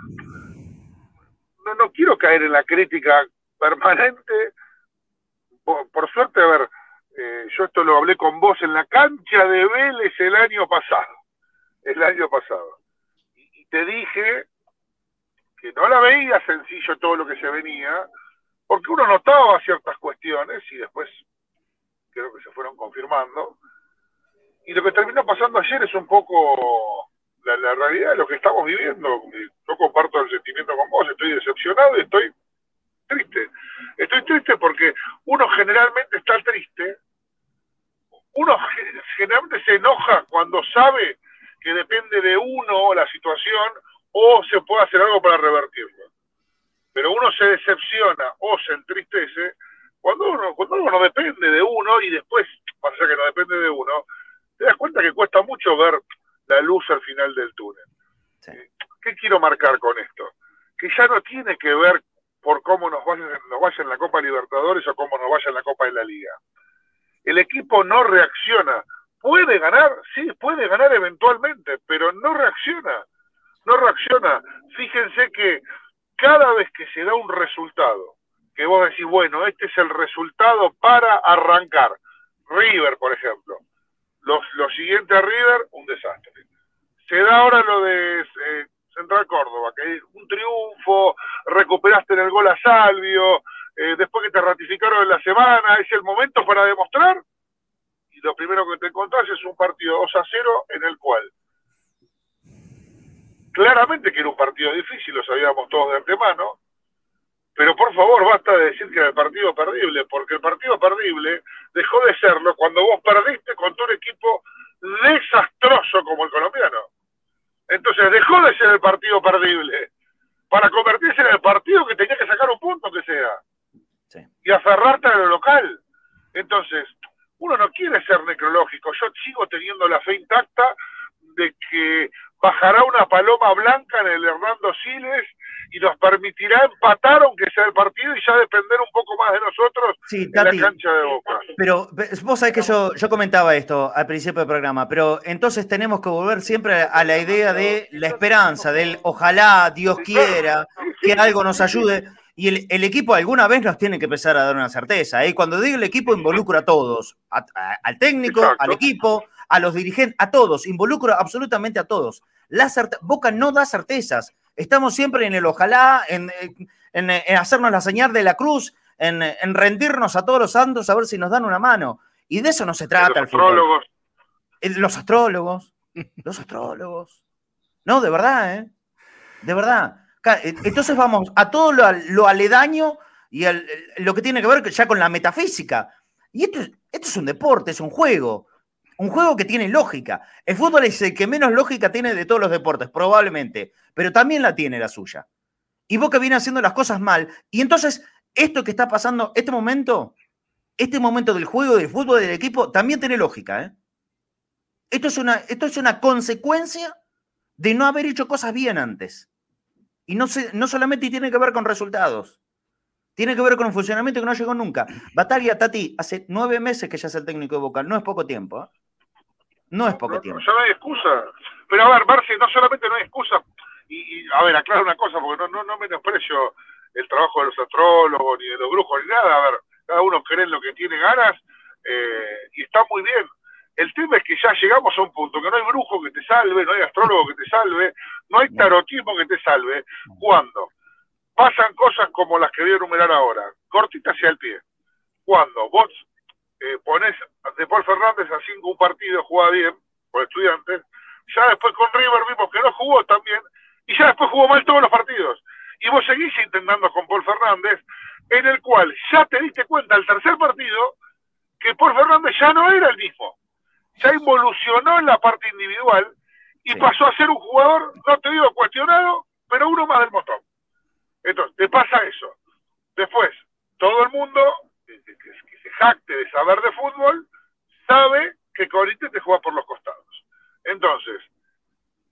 no, no quiero caer en la crítica permanente. Por, suerte, a ver, eh, yo esto lo hablé con vos en la cancha de Vélez el año pasado. El año pasado. Y, te dije que no la veía sencillo todo lo que se venía, porque uno notaba ciertas cuestiones y después creo que se fueron confirmando. Y lo que terminó pasando ayer es un poco la, la realidad de lo que estamos viviendo. Yo comparto el sentimiento con vos, estoy decepcionado y estoy triste. Estoy triste porque uno generalmente está triste, uno generalmente se enoja cuando sabe que depende de uno la situación o se puede hacer algo para revertirlo. Pero uno se decepciona o se entristece cuando uno, cuando uno no depende de uno y después, pasa que no depende de uno, te das cuenta que cuesta mucho ver la luz al final del túnel. ¿Qué quiero marcar con esto? Que ya no tiene que ver por cómo nos vaya, nos vaya en la Copa Libertadores o cómo nos vaya en la Copa de la Liga. El equipo no reacciona. Puede ganar, sí, puede ganar eventualmente, pero no reacciona. No reacciona. Fíjense que cada vez que se da un resultado, que vos decís, bueno, este es el resultado para arrancar. River, por ejemplo. Los, lo siguiente a River, un desastre. Se da ahora lo de eh, Central Córdoba, que un triunfo, recuperaste en el gol a Salvio, eh, después que te ratificaron en la semana, es el momento para demostrar. Y lo primero que te encontrás es un partido 2 a 0 en el cual claramente que era un partido difícil, lo sabíamos todos de antemano, pero por favor basta de decir que era el partido perdible, porque el partido perdible dejó de serlo cuando vos perdiste contra un equipo desastroso como el colombiano. Entonces dejó de ser el partido perdible para convertirse en el partido que tenía que sacar un punto que sea y aferrarte a lo local. Entonces, uno no quiere ser necrológico. Yo sigo teniendo la fe intacta de que bajará una paloma blanca en el Hernando Siles y nos permitirá empatar aunque sea el partido y ya depender un poco más de nosotros en la cancha de Boca. Pero vos sabés que yo, yo comentaba esto al principio del programa, pero entonces tenemos que volver siempre a la idea de la esperanza, del ojalá Dios quiera que algo nos ayude. Y el, equipo alguna vez nos tiene que empezar a dar una certeza. ¿eh? Cuando digo el equipo, involucra a todos, al técnico, al equipo, a los dirigentes, a todos, involucra absolutamente a todos. La Boca no da certezas. Estamos siempre en el ojalá, en, hacernos la señal de la cruz, en, rendirnos a todos los santos a ver si nos dan una mano. Y de eso no se trata. Los astrólogos. Los astrólogos. Los astrólogos. No, de verdad, ¿eh? De verdad. E, entonces vamos a todo lo, aledaño y lo que tiene que ver ya con la metafísica. Y esto, esto es un deporte, es un juego. Un juego que tiene lógica. El fútbol es el que menos lógica tiene de todos los deportes, probablemente, pero también la tiene la suya. Y Boca viene haciendo las cosas mal. Y entonces, esto que está pasando, este momento, este momento del juego, del fútbol, del equipo, también tiene lógica. ¿eh? Esto, es una, esto es una consecuencia de no haber hecho cosas bien antes. Y no, no solamente tiene que ver con resultados, tiene que ver con un funcionamiento que no llegó nunca. Batalla, Tati, hace nueve meses que ya es el técnico de Boca, no es poco tiempo. ¿eh? No es poco tiempo. Ya no hay excusa. Pero a ver, Marci, no solamente no hay excusa, y, a ver, aclaro una cosa, porque no, no, no menosprecio el trabajo de los astrólogos, ni de los brujos, ni nada. A ver, cada uno cree en lo que tiene ganas, eh, y está muy bien. El tema es que ya llegamos a un punto que no hay brujo que te salve, no hay astrólogo que te salve, no hay tarotismo que te salve, cuando pasan cosas como las que voy a enumerar ahora, cortita hacia el pie. Cuando vos eh, pones de Paul Fernández a cinco un partido, juega bien, por estudiantes, ya después con River vimos que no jugó también, y ya después jugó mal todos los partidos. Y vos seguís intentando con Paul Fernández, en el cual ya te diste cuenta al tercer partido que Paul Fernández ya no era el mismo ya involucionó en la parte individual y pasó a ser un jugador, no te digo cuestionado, pero uno más del montón. Entonces, te pasa eso. Después, todo el mundo jacte de saber de fútbol sabe que Corinthians te juega por los costados. Entonces,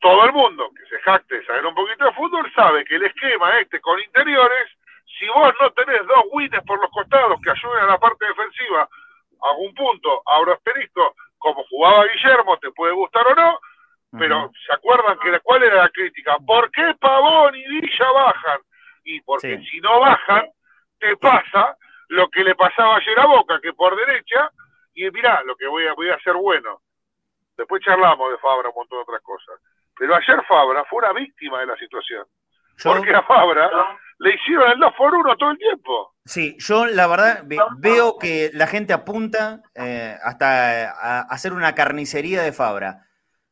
todo el mundo que se jacte de saber un poquito de fútbol sabe que el esquema este con interiores, si vos no tenés dos wins por los costados que ayuden a la parte defensiva a un punto, abro asterisco, como jugaba Guillermo, te puede gustar o no, pero ¿se acuerdan que cuál era la crítica? ¿Por qué Pavón y Villa bajan? Y porque si no bajan, te pasa lo que le pasaba ayer a Boca, que por derecha, y mirá, lo que voy a, voy a hacer bueno. Después charlamos de Fabra, un montón de otras cosas. Pero ayer Fabra fue una víctima de la situación. Porque a Fabra le hicieron el 2 por 1 todo el tiempo. Sí, yo la verdad veo que la gente apunta eh, hasta a hacer una carnicería de Fabra.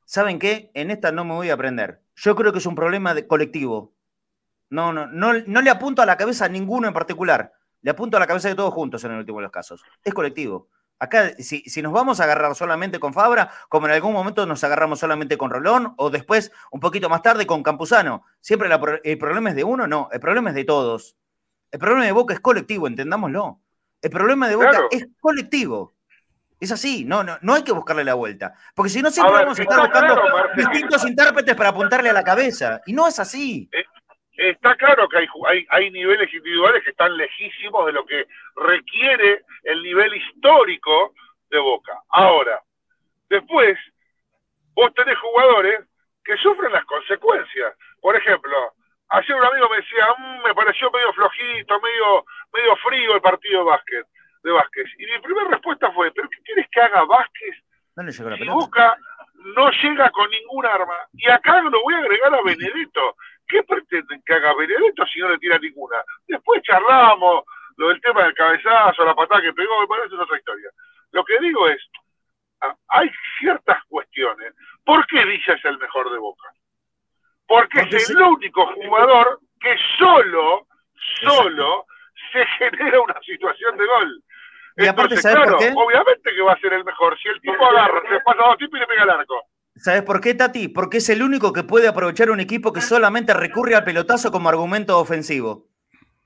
¿Saben qué? En esta no me voy a aprender. Yo creo que es un problema de colectivo. No, no, no, no le apunto a la cabeza a ninguno en particular. Le apunto a la cabeza de todos juntos en el último de los casos. Es colectivo. Acá, si, si, nos vamos a agarrar solamente con Fabra, como en algún momento nos agarramos solamente con Rolón, o después, un poquito más tarde, con Campuzano, ¿siempre el problema es de uno? No, el problema es de todos. El problema de Boca es colectivo, entendámoslo. El problema de Boca es colectivo. Es así, no, no, no hay que buscarle la vuelta. Porque si no, siempre vamos a estar buscando distintos intérpretes para apuntarle a la cabeza. Y no es así. Está claro que hay, hay, hay, niveles individuales que están lejísimos de lo que requiere el nivel histórico de Boca. Ahora, después, vos tenés jugadores que sufren las consecuencias. Por ejemplo, ayer un amigo me decía, mm, me pareció medio flojito, medio, medio frío el partido de básquet, de Vázquez. Y mi primera respuesta fue, ¿pero qué quieres que haga Vázquez? No si Boca no llega con ningún arma. Y acá lo voy a agregar a Benedetto. ¿Qué pretenden que haga Benedetto si no le tira ninguna? Después charlamos lo del tema del cabezazo, la patada que pegó, me parece otra historia. Lo que digo es, hay ciertas cuestiones. ¿Por qué Villa es el mejor de Boca? Porque, es el único jugador que solo, solo se genera una situación de gol. Y aparte, Entonces, ¿sabes claro, obviamente que va a ser el mejor. Si el tipo agarra, se pasa dos tipos y le pega al arco. ¿Sabes por qué, Tati? Porque es el único que puede aprovechar un equipo que solamente recurre al pelotazo como argumento ofensivo.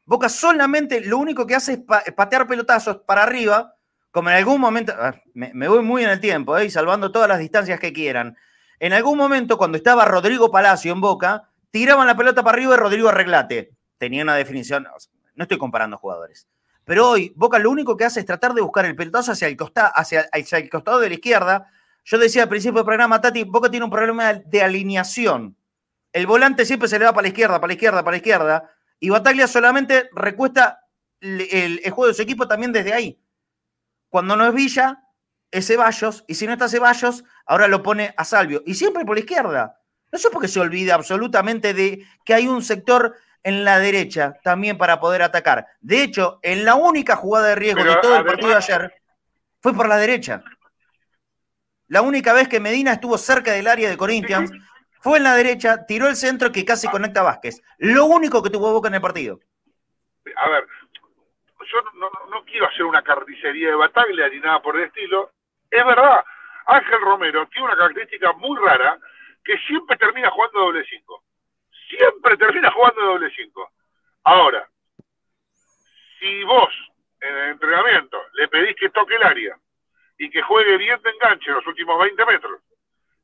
Boca solamente lo único que hace es pa- patear pelotazos para arriba, como en algún momento, me, voy muy en el tiempo, ¿eh? salvando todas las distancias que quieran. En algún momento, cuando estaba Rodrigo Palacio en Boca, tiraban la pelota para arriba y Rodrigo Arreglate. Tenía una definición, no estoy comparando jugadores. Pero hoy, Boca lo único que hace es tratar de buscar el pelotazo hacia el, costa- hacia el costado de la izquierda. Yo decía al principio del programa, Tati, Boca tiene un problema de alineación. El volante siempre se le va para la izquierda, para la izquierda, para la izquierda. Y Bataglia solamente recuesta el, el- el juego de su equipo también desde ahí. Cuando no es Villa, es Ceballos. Y si no está Ceballos, ahora lo pone a Salvio. Y siempre por la izquierda. No sé por qué se olvida absolutamente de que hay un sector en la derecha también para poder atacar. De hecho, en la única jugada de riesgo Pero de todo el partido de ayer fue por la derecha. La única vez que Medina estuvo cerca del área de Corinthians fue en la derecha, tiró el centro que casi conecta a Vázquez. Lo único que tuvo Boca en el partido. A ver, yo no, no- quiero hacer una carnicería de Bataglia ni nada por el estilo. Es verdad, Ángel Romero tiene una característica muy rara que siempre termina jugando doble cinco. Siempre termina jugando doble cinco. Ahora, si vos en el entrenamiento le pedís que toque el área y que juegue bien de enganche los últimos 20 metros,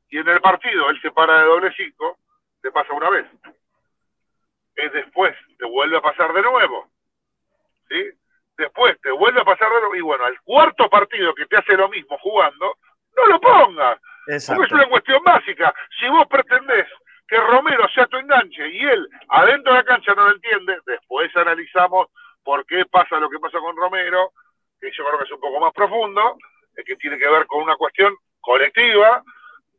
y en el partido él se para de doble cinco, te pasa una vez. Es después, te vuelve a pasar de nuevo. ¿sí? Después te vuelve a pasar de nuevo. Y bueno, al cuarto partido que te hace lo mismo jugando, no lo pongas. Porque es una cuestión básica. Si vos pretendés que Romero sea tu enganche y él adentro de la cancha no lo entiende, después analizamos por qué pasa lo que pasa con Romero, que yo creo que es un poco más profundo, que tiene que ver con una cuestión colectiva,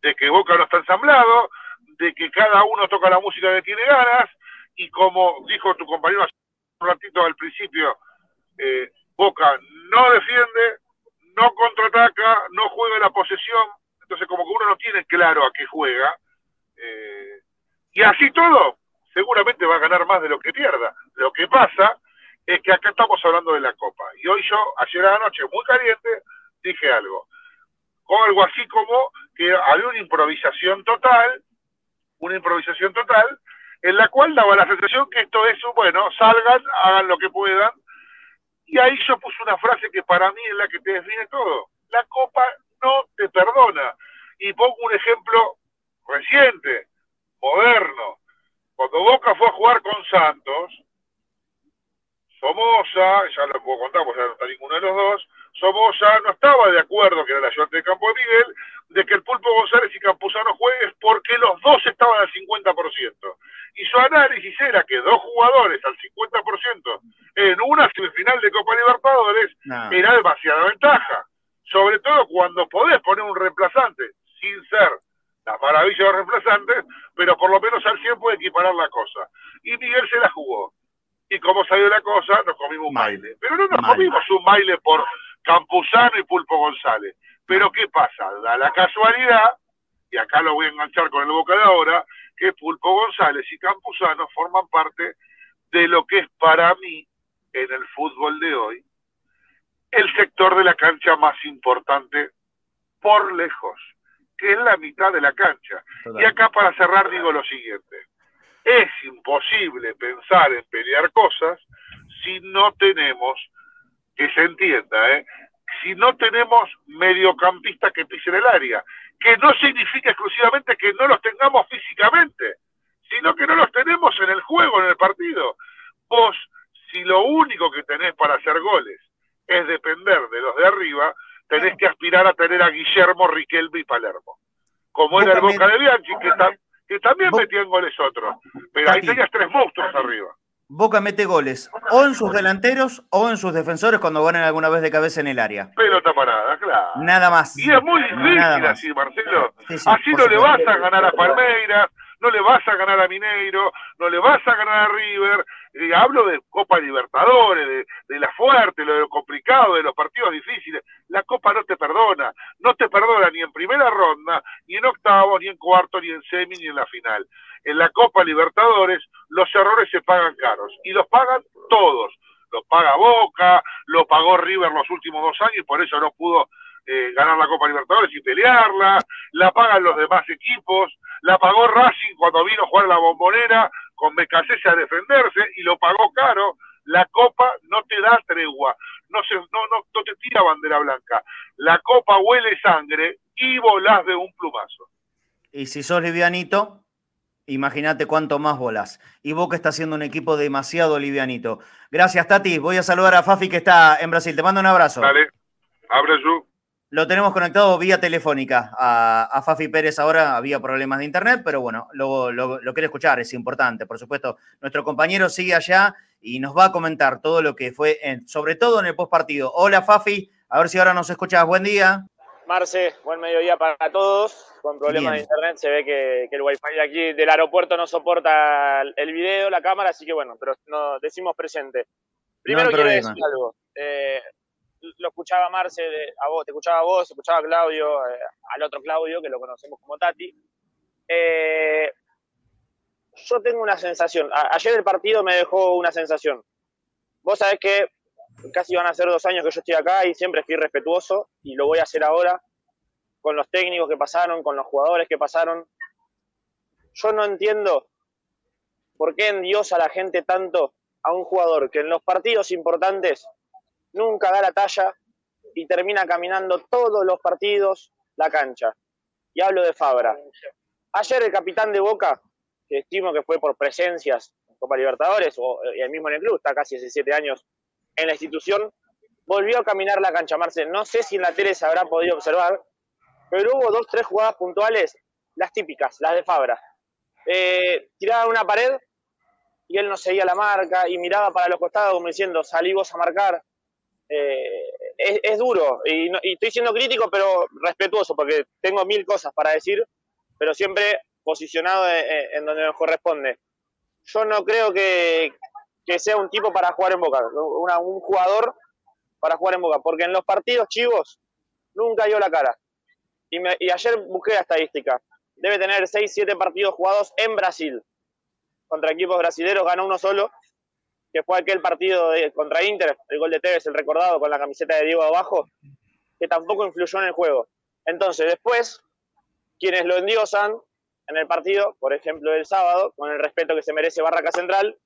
de que Boca no está ensamblado, de que cada uno toca la música que tiene ganas, y como dijo tu compañero hace un ratito al principio, eh, Boca no defiende, no contraataca, no juega la posesión, entonces como que uno no tiene claro a qué juega, eh, y así todo, seguramente va a ganar más de lo que pierda. Lo que pasa es que acá estamos hablando de la Copa, y hoy yo, ayer a la noche, muy caliente, dije algo, o algo así como que había una improvisación total, una improvisación total, en la cual daba la sensación que esto es, bueno, salgan, hagan lo que puedan, y ahí yo puse una frase que para mí es la que te define todo. La Copa no te perdona. Y pongo un ejemplo reciente, moderno. Cuando Boca fue a jugar con Santos, Somoza, ya lo puedo contar ya no está ninguno de los dos, Somoza no estaba de acuerdo, que era el ayudante de campo de Miguel, de que el Pulpo González y Campuzano jueguen porque los dos estaban al 50%. Y su análisis era que dos jugadores al 50% en una semifinal de Copa Libertadores No. era demasiada ventaja. Sobre todo cuando podés poner un reemplazante, sin ser la maravilla de los reemplazantes, pero por lo menos al 100 puede equiparar la cosa. Y Miguel se la jugó. Y como salió la cosa, nos comimos un baile. Pero no nos Mal. comimos un baile por Campuzano y Pulpo González. Pero ¿qué pasa? Da la casualidad, y acá lo voy a enganchar con el boca de ahora, que Pulpo González y Campuzano forman parte de lo que es para mí, en el fútbol de hoy, el sector de la cancha más importante por lejos, que es la mitad de la cancha. Y acá para cerrar digo lo siguiente, es imposible pensar en pelear cosas si no tenemos, que se entienda, ¿eh? si no tenemos mediocampistas que pisen el área, que no significa exclusivamente que no los tengamos físicamente, sino que no los tenemos en el juego, en el partido. Vos, si lo único que tenés para hacer goles es depender de los de arriba, tenés que aspirar a tener a Guillermo, Riquelme y Palermo. Como era el Boca de Bianchi, que, ta- que también Vos- metían goles otros. Pero ahí Tati. tenías tres monstruos arriba. Boca mete goles o en sus delanteros o en sus defensores cuando ganan alguna vez de cabeza en el área. Pelota parada, claro. Nada más. Y es muy difícil así, Marcelo. Sí, sí, así no le vas a ganar a Palmeiras, no le vas a ganar a Mineiro, no le vas a ganar a River, hablo de Copa Libertadores, de, de la fuerte, de lo complicado, de los partidos difíciles, la Copa no te perdona, no te perdona ni en primera ronda, ni en octavos, ni en cuarto, ni en semi, ni en la final. En la Copa Libertadores los errores se pagan caros, y los pagan todos, lo paga Boca, lo pagó River los últimos dos años y por eso no pudo eh, ganar la Copa Libertadores y pelearla, la pagan los demás equipos, la pagó Racing cuando vino a jugar la bombonera con Becasese a defenderse y lo pagó caro. La Copa no te da tregua, no, se, no, no, no te tira bandera blanca. La Copa huele sangre y volás de un plumazo. Y si sos livianito, imagínate cuánto más volás. Y Boca está haciendo un equipo demasiado livianito. Gracias, Tati. Voy a saludar a Fafi que está en Brasil. Te mando un abrazo. Dale, abrazo. Lo tenemos conectado vía telefónica a, a, Fafi Pérez ahora. Había problemas de internet, pero bueno, lo, lo, lo quiere escuchar, es importante. Por supuesto, nuestro compañero sigue allá y nos va a comentar todo lo que fue, en, sobre todo en el postpartido. Hola, Fafi. A ver si ahora nos escuchas. Buen día. Marce, buen mediodía para todos. Con problemas Bien. de internet se ve que, que, el wifi de aquí del aeropuerto no soporta el video, la cámara, así que bueno, pero no, decimos presente. Primero no quiero decir algo. Eh, lo escuchaba Marce, a vos, te escuchaba a vos, escuchaba a Claudio, eh, al otro Claudio, que lo conocemos como Tati. Eh, yo tengo una sensación. A, ayer el partido me dejó una sensación. Vos sabés que casi van a ser dos años que yo estoy acá y siempre fui respetuoso y lo voy a hacer ahora con los técnicos que pasaron, con los jugadores que pasaron. Yo no entiendo por qué endiosa la gente tanto a un jugador que en los partidos importantes nunca da la talla y termina caminando todos los partidos la cancha. Y hablo de Fabra. Ayer el capitán de Boca, que estimo que fue por presencias en Copa Libertadores o el mismo en el club, está casi 17 años en la institución, volvió a caminar la cancha. Marce, no sé si en la tele se habrá podido observar, pero hubo dos, tres jugadas puntuales, las típicas, las de Fabra. Eh, tiraba una pared y él no seguía la marca y miraba para los costados como diciendo, salí vos a marcar. Eh, es, es, duro y, no, y, estoy siendo crítico pero respetuoso porque tengo mil cosas para decir, pero siempre posicionado en, en donde me corresponde. Yo no creo que, que sea un tipo para jugar en Boca, una, un jugador para jugar en Boca, porque en los partidos chivos nunca dio la cara. Y, me, y ayer busqué la estadística. Debe tener 6, 7 partidos jugados en Brasil. Contra equipos brasileños ganó uno solo, que fue aquel partido contra Inter, el gol de Tevez, el recordado con la camiseta de Diego abajo, que tampoco influyó en el juego. Entonces, después, quienes lo endiosan en el partido, por ejemplo el sábado, con el respeto que se merece Barraca Central,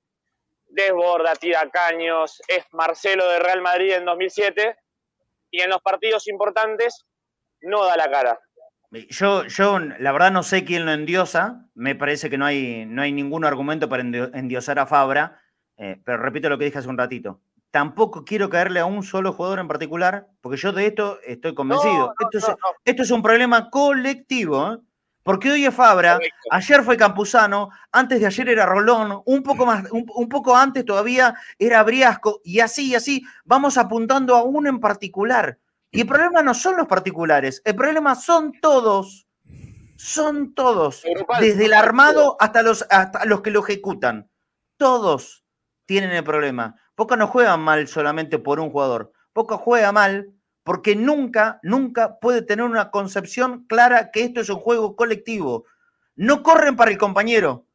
desborda, tira caños, es Marcelo de Real Madrid en 2007, y en los partidos importantes no da la cara. Yo, yo la verdad no sé quién lo endiosa, me parece que no hay, no hay ningún argumento para endiosar a Fabra, eh, pero repito lo que dije hace un ratito. Tampoco quiero caerle a un solo jugador en particular, porque yo de esto estoy convencido. No, no, esto, es, no, esto, es, un problema colectivo, ¿eh? porque hoy es Fabra, Correcto. ayer fue Campuzano, antes de ayer era Rolón, un poco, más, un, un poco antes todavía era Briasco, y así y así vamos apuntando a uno en particular. Y el problema no son los particulares, el problema son todos. Son todos. Desde el armado hasta los, hasta los que lo ejecutan. Todos tienen el problema. Poca no juegan mal solamente por un jugador. Poca juega mal porque nunca, nunca puede tener una concepción clara que esto es un juego colectivo. No corren para el compañero.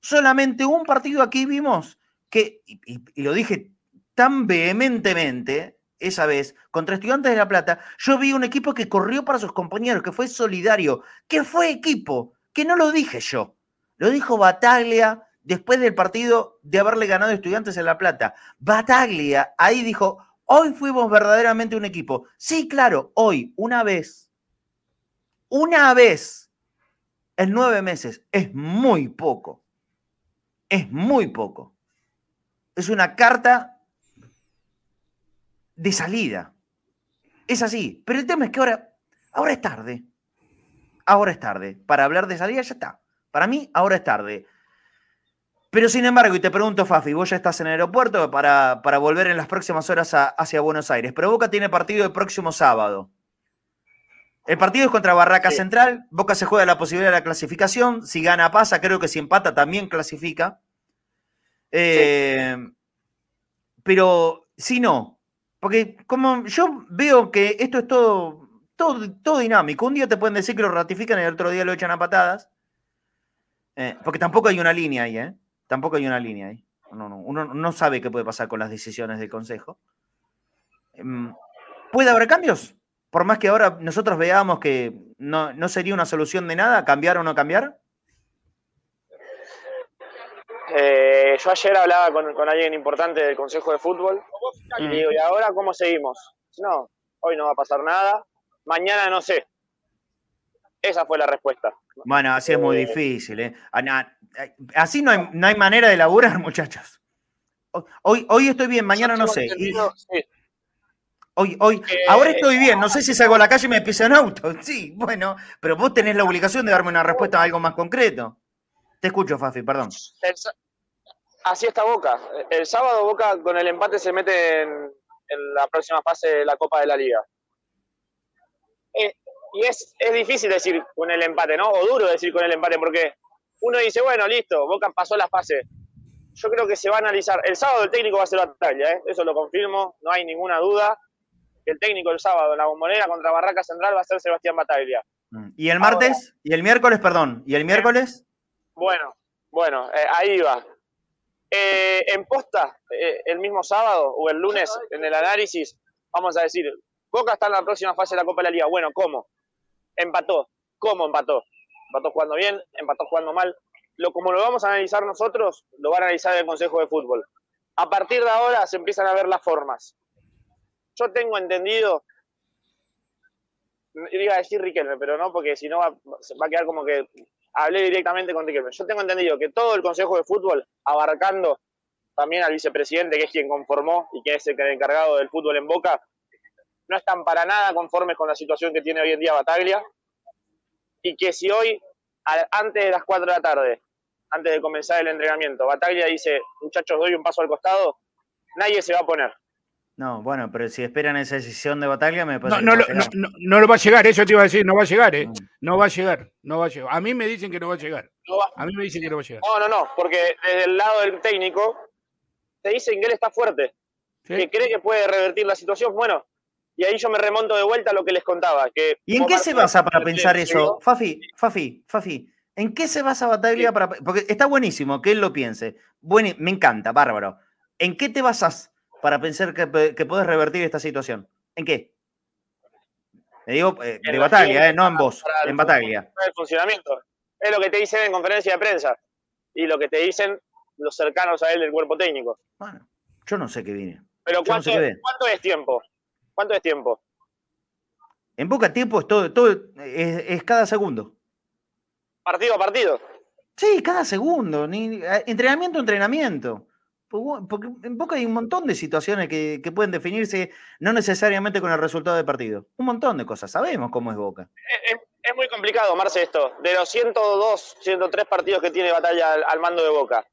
Solamente un partido aquí vimos que, y, y lo dije tan vehementemente, esa vez contra Estudiantes de La Plata, yo vi un equipo que corrió para sus compañeros, que fue solidario, que fue equipo, que no lo dije yo, lo dijo Bataglia después del partido de haberle ganado Estudiantes en La Plata. Bataglia ahí dijo, hoy fuimos verdaderamente un equipo. Sí, claro, hoy, una vez, una vez en nueve meses, es muy poco. Es muy poco. Es una carta de salida. Es así. Pero el tema es que ahora, ahora es tarde. Ahora es tarde. Para hablar de salida ya está. Para mí, ahora es tarde. Pero sin embargo, y te pregunto, Fafi, vos ya estás en el aeropuerto para, para volver en las próximas horas a, hacia Buenos Aires. Pero Boca tiene partido el próximo sábado. El partido es contra Barraca Central. Boca se juega la posibilidad de la clasificación. Si gana, pasa. Creo que si empata, también clasifica. Eh, pero si no, porque como yo veo que esto es todo, todo, todo dinámico. Un día te pueden decir que lo ratifican y el otro día lo echan a patadas. Eh, porque tampoco hay una línea ahí, ¿eh? Tampoco hay una línea ahí. Uno no sabe qué puede pasar con las decisiones del Consejo. Em, ¿Puede haber cambios? Por más que ahora nosotros veamos que no, sería una solución de nada, cambiar o no cambiar. Eh, yo ayer hablaba con, alguien importante del Consejo de Fútbol y digo, ¿y ahora cómo seguimos? No, hoy no va a pasar nada, mañana no sé. Esa fue la respuesta. Bueno, así es muy eh, difícil. ¿eh? Así no hay, no hay manera de laburar, muchachos. Hoy, hoy estoy bien, mañana no sé. Hoy, hoy, eh, ahora estoy bien, no sé si salgo a la calle y me piso en auto. Sí, bueno, pero vos tenés la obligación de darme una respuesta a algo más concreto. Te escucho, Fafi, perdón. así está Boca. El sábado Boca con el empate se mete en, la próxima fase de la Copa de la Liga. Eh, y es, es difícil decir con el empate, ¿no? O duro decir con el empate, porque uno dice, bueno, listo, Boca pasó la fase. Yo creo que se va a analizar. El sábado el técnico va a hacer la talla, ¿eh? eso lo confirmo, no hay ninguna duda el técnico el sábado en la bombonera contra Barraca Central va a ser Sebastián Bataglia. Mm. ¿Y el martes? ¿Y el miércoles, perdón? ¿Y el miércoles? Bueno, bueno, eh, ahí va. Eh, en posta, eh, el mismo sábado o el lunes, en el análisis, vamos a decir, Boca está en la próxima fase de la Copa de la Liga. Bueno, ¿cómo? Empató. ¿Cómo empató? Empató jugando bien, empató jugando mal. Lo, como lo vamos a analizar nosotros, lo va a analizar el Consejo de Fútbol. A partir de ahora se empiezan a ver las formas yo tengo entendido, iba a decir Riquelme, pero no, porque si no va, va a quedar como que hablé directamente con Riquelme. Yo tengo entendido que todo el Consejo de Fútbol, abarcando también al vicepresidente, que es quien conformó y que es el encargado del fútbol en Boca, no están para nada conformes con la situación que tiene hoy en día Bataglia. Y que si hoy, antes de las 4 de la tarde, antes de comenzar el entrenamiento, Bataglia dice, muchachos, doy un paso al costado, nadie se va a poner. No, bueno, pero si esperan esa decisión de batalla, me parece no, no, no, no, lo va a llegar, eso te iba a decir, no va a llegar, ¿eh? No va a llegar, no va a llegar. A mí me dicen que no va a llegar. A mí me dicen que no va a llegar. No, no, no, porque desde el lado del técnico te dicen que él está fuerte, que cree que puede revertir la situación. Bueno, y ahí yo me remonto de vuelta a lo que les contaba. Que ¿Y en qué se basa para pensar eso? Fafi, Fafi, Fafi, ¿en qué se basa Bataglia para.? Porque está buenísimo que él lo piense. Bueno, me encanta, bárbaro. ¿En qué te basas para pensar que, que puedes revertir esta situación? ¿En qué? Me digo eh, de batalla, eh, no en vos, en batalla. El funcionamiento. Es lo que te dicen en conferencia de prensa y lo que te dicen los cercanos a él del cuerpo técnico. Bueno, yo no sé qué viene. Pero ¿cuánto, es tiempo? ¿Cuánto es tiempo? En poco tiempo es todo, todo es, cada segundo. ¿Partido a partido? Sí, cada segundo. Ni, eh, entrenamiento, entrenamiento. Porque en Boca hay un montón de situaciones que, pueden definirse no necesariamente con el resultado del partido. Un montón de cosas. Sabemos cómo es Boca. Es, muy complicado, Marce, esto. De los 102, 103 partidos que tiene Batalla al, mando de Boca,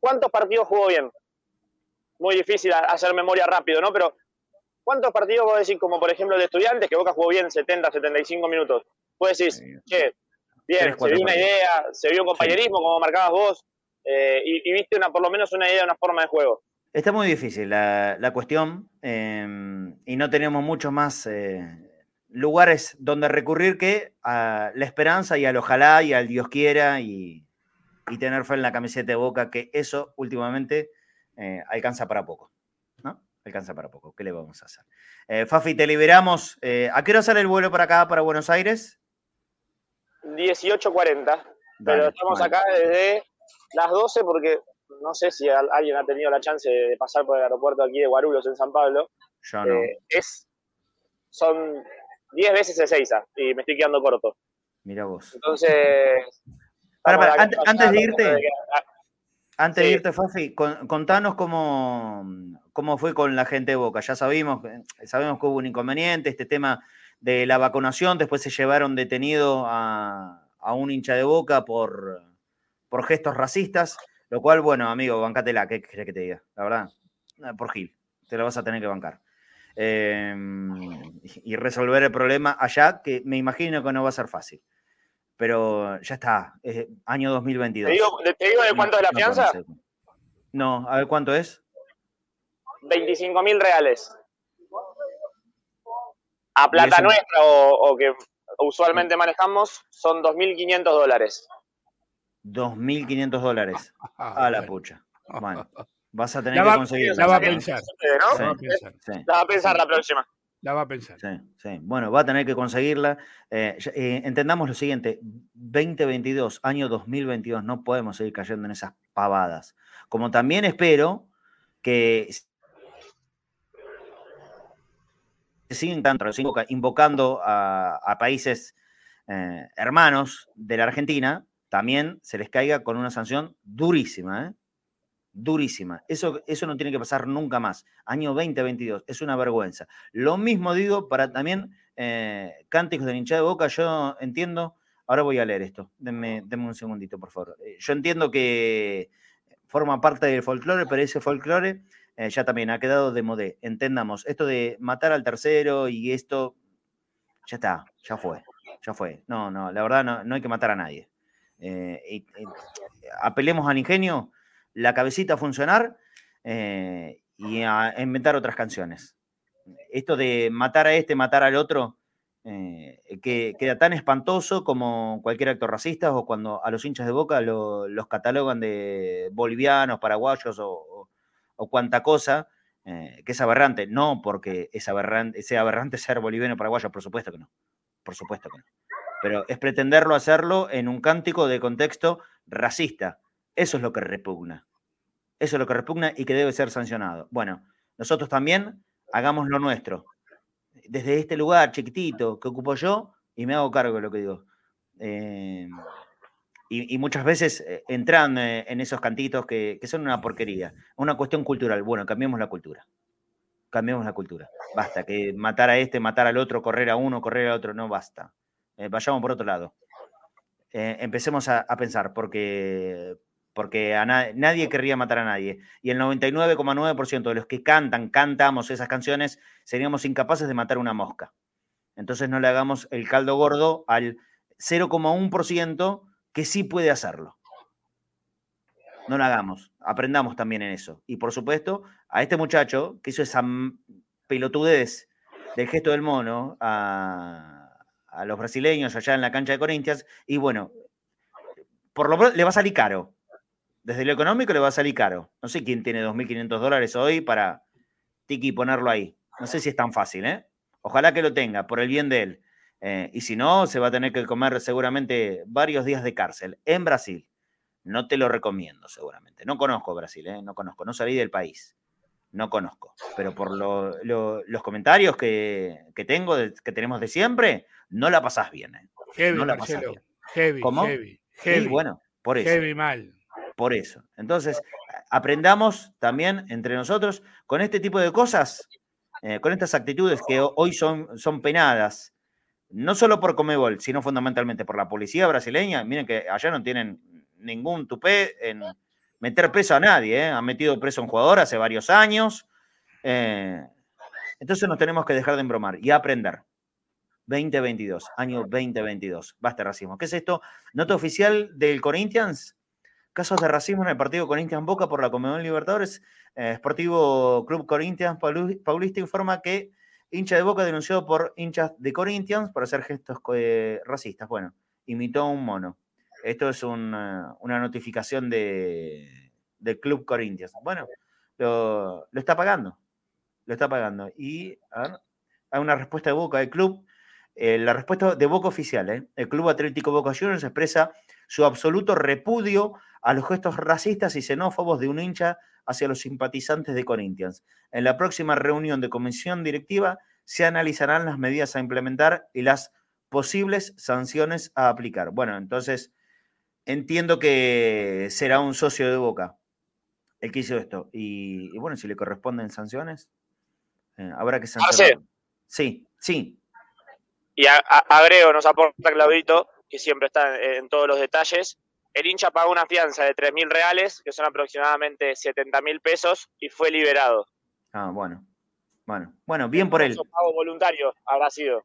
¿cuántos partidos jugó bien? Muy difícil hacer memoria rápido, ¿no? Pero ¿cuántos partidos vos decir, como por ejemplo el de Estudiantes, que Boca jugó bien 70, 75 minutos? Vos decís, che, bien, se vio una idea, se vio un compañerismo, como marcabas vos, eh, y, viste una, por lo menos una idea, una forma de juego. Está muy difícil la, cuestión em, y no tenemos muchos más eh, lugares donde recurrir que a la esperanza y al ojalá y al Dios quiera y, tener fe en la camiseta de boca, que eso últimamente eh, alcanza para poco. Alcanza para poco. ¿Qué le vamos a hacer? Fafi, te liberamos. ¿A qué hora sale el vuelo para acá, para Buenos Aires? 18.40. Pero estamos acá desde las 12 porque no sé si alguien ha tenido la chance de pasar por el aeropuerto aquí de Guarulhos en San Pablo. Yo no. Eh, es, son 10 veces Ezeiza y me estoy quedando corto. Mira vos. Entonces... antes, de irte... Antes de irte, Fafi, contanos cómo, cómo fue con la gente de Boca. Ya sabemos, sabemos que hubo un inconveniente, este tema de la vacunación, después se llevaron detenido a, a un hincha de Boca por, por gestos racistas, lo cual, bueno, amigo, bancatela, ¿qué querés que te diga? La verdad, por Gil, te lo vas a tener que bancar. em, y resolver el problema allá, que me imagino que no va a ser fácil. Pero ya está, es año 2022. ¿Te digo, te digo de cuánto es la fianza? No, a ver cuánto es. 25 mil reales. A plata nuestra o, que usualmente manejamos son 2.500 dólares. 2.500 dólares. Ah, a la pucha. Bueno, vas a tener que conseguirla. La va a pensar. La va a pensar la próxima. La va a pensar. Sí, sí. Bueno, va a tener que conseguirla. Eh, eh, entendamos lo siguiente: 2022, año 2022, no podemos seguir cayendo en esas pavadas. Como también espero que siguen invocando a, países eh, hermanos de la Argentina, también se les caiga con una sanción durísima, ¿eh? Durísima. Eso, eso no tiene que pasar nunca más. Año 2022, es una vergüenza. Lo mismo digo para también eh, cánticos de hinchada de boca. Yo entiendo, ahora voy a leer esto, denme, un segundito, por favor. Yo entiendo que forma parte del folclore, pero ese folclore eh, ya también ha quedado de modé. Entendamos, esto de matar al tercero y esto, ya está, ya fue, ya fue. No, no, la verdad no, hay que matar a nadie. Eh, apelemos al ingenio, la cabecita a funcionar eh, y a inventar otras canciones. Esto de matar a este, matar al otro, que queda tan espantoso como cualquier acto racista o cuando a los hinchas de boca los catalogan de bolivianos, paraguayos o, o cuanta cosa, eh, que es aberrante. No porque es aberrante, sea aberrante ser boliviano o paraguayo, por supuesto que no. Por supuesto que no. Pero es pretenderlo hacerlo en un cántico de contexto racista. Eso es lo que repugna. Eso es lo que repugna y que debe ser sancionado. Bueno, nosotros también hagamos lo nuestro. Desde este lugar chiquitito que ocupo yo, y me hago cargo de lo que digo. Eh, y, muchas veces eh, entran eh, en esos cantitos que, son una porquería, una cuestión cultural. Bueno, cambiemos la cultura. Cambiemos la cultura. Basta, que matar a este, matar al otro, correr a uno, correr al otro, no basta. Eh, vayamos por otro lado. empecemos a, pensar, porque, porque a nadie querría matar a nadie. Y el 99,9% de los que cantan, cantamos esas canciones, seríamos incapaces de matar una mosca. Entonces no le hagamos el caldo gordo al 0,1% que sí puede hacerlo. No lo hagamos, aprendamos también en eso. Y por supuesto, a este muchacho que hizo esa pelotudez del gesto del mono a, los brasileños allá en la cancha de Corinthians, y bueno, por lo menos le va a salir caro. Desde lo económico le va a salir caro. No sé quién tiene 2.500 dólares hoy para Tiki ponerlo ahí. No sé si es tan fácil, ¿eh? Ojalá que lo tenga, por el bien de él. Eh, y si no, se va a tener que comer seguramente varios días de cárcel en Brasil. No te lo recomiendo, seguramente. No conozco Brasil, ¿eh? no conozco, no salí del país. No conozco. Pero por los comentarios que, tengo, que tenemos de siempre, no la pasás bien. ¿eh? Heavy, no la pasás bien. Heavy, ¿Cómo? Heavy, heavy. bueno, por eso. Heavy mal. Por eso. Entonces, aprendamos también entre nosotros con este tipo de cosas, con estas actitudes que hoy son, son penadas no solo por Comebol, sino fundamentalmente por la policía brasileña. Miren que allá no tienen ningún tupé en meter preso a nadie. ¿eh? Han metido preso a un jugador hace varios años. Eh, entonces nos tenemos que dejar de embromar y aprender. 2022, año 2022. Basta racismo. ¿Qué es esto? Nota oficial del Corinthians. Casos de racismo en el partido Corinthians Boca por la Comebol Libertadores. Eh, Sportivo Club Corinthians Paulista informa que Hincha de Boca denunciado por hinchas de Corinthians por hacer gestos eh, racistas. Bueno, imitó a un mono. Esto es una, notificación de, del Club Corinthians. Bueno, lo, está pagando. Lo está pagando. Y hay una respuesta de Boca del club. Eh, la respuesta de Boca oficial. ¿eh? El Club Atlético Boca Juniors expresa su absoluto repudio a los gestos racistas y xenófobos de un hincha hacia los simpatizantes de Corinthians. En la próxima reunión de comisión directiva se analizarán las medidas a implementar y las posibles sanciones a aplicar. Bueno, entonces entiendo que será un socio de Boca el que hizo esto. Y, bueno, si le corresponden sanciones, eh, habrá que ah, sancionar. sí, sí. Y agrego, nos aporta Claudito, que siempre está en todos los detalles, el hincha pagó una fianza de 3 mil reales, que son aproximadamente 70 mil pesos, y fue liberado. Ah, bueno. Bueno, bueno, bien por él. pago voluntario habrá sido.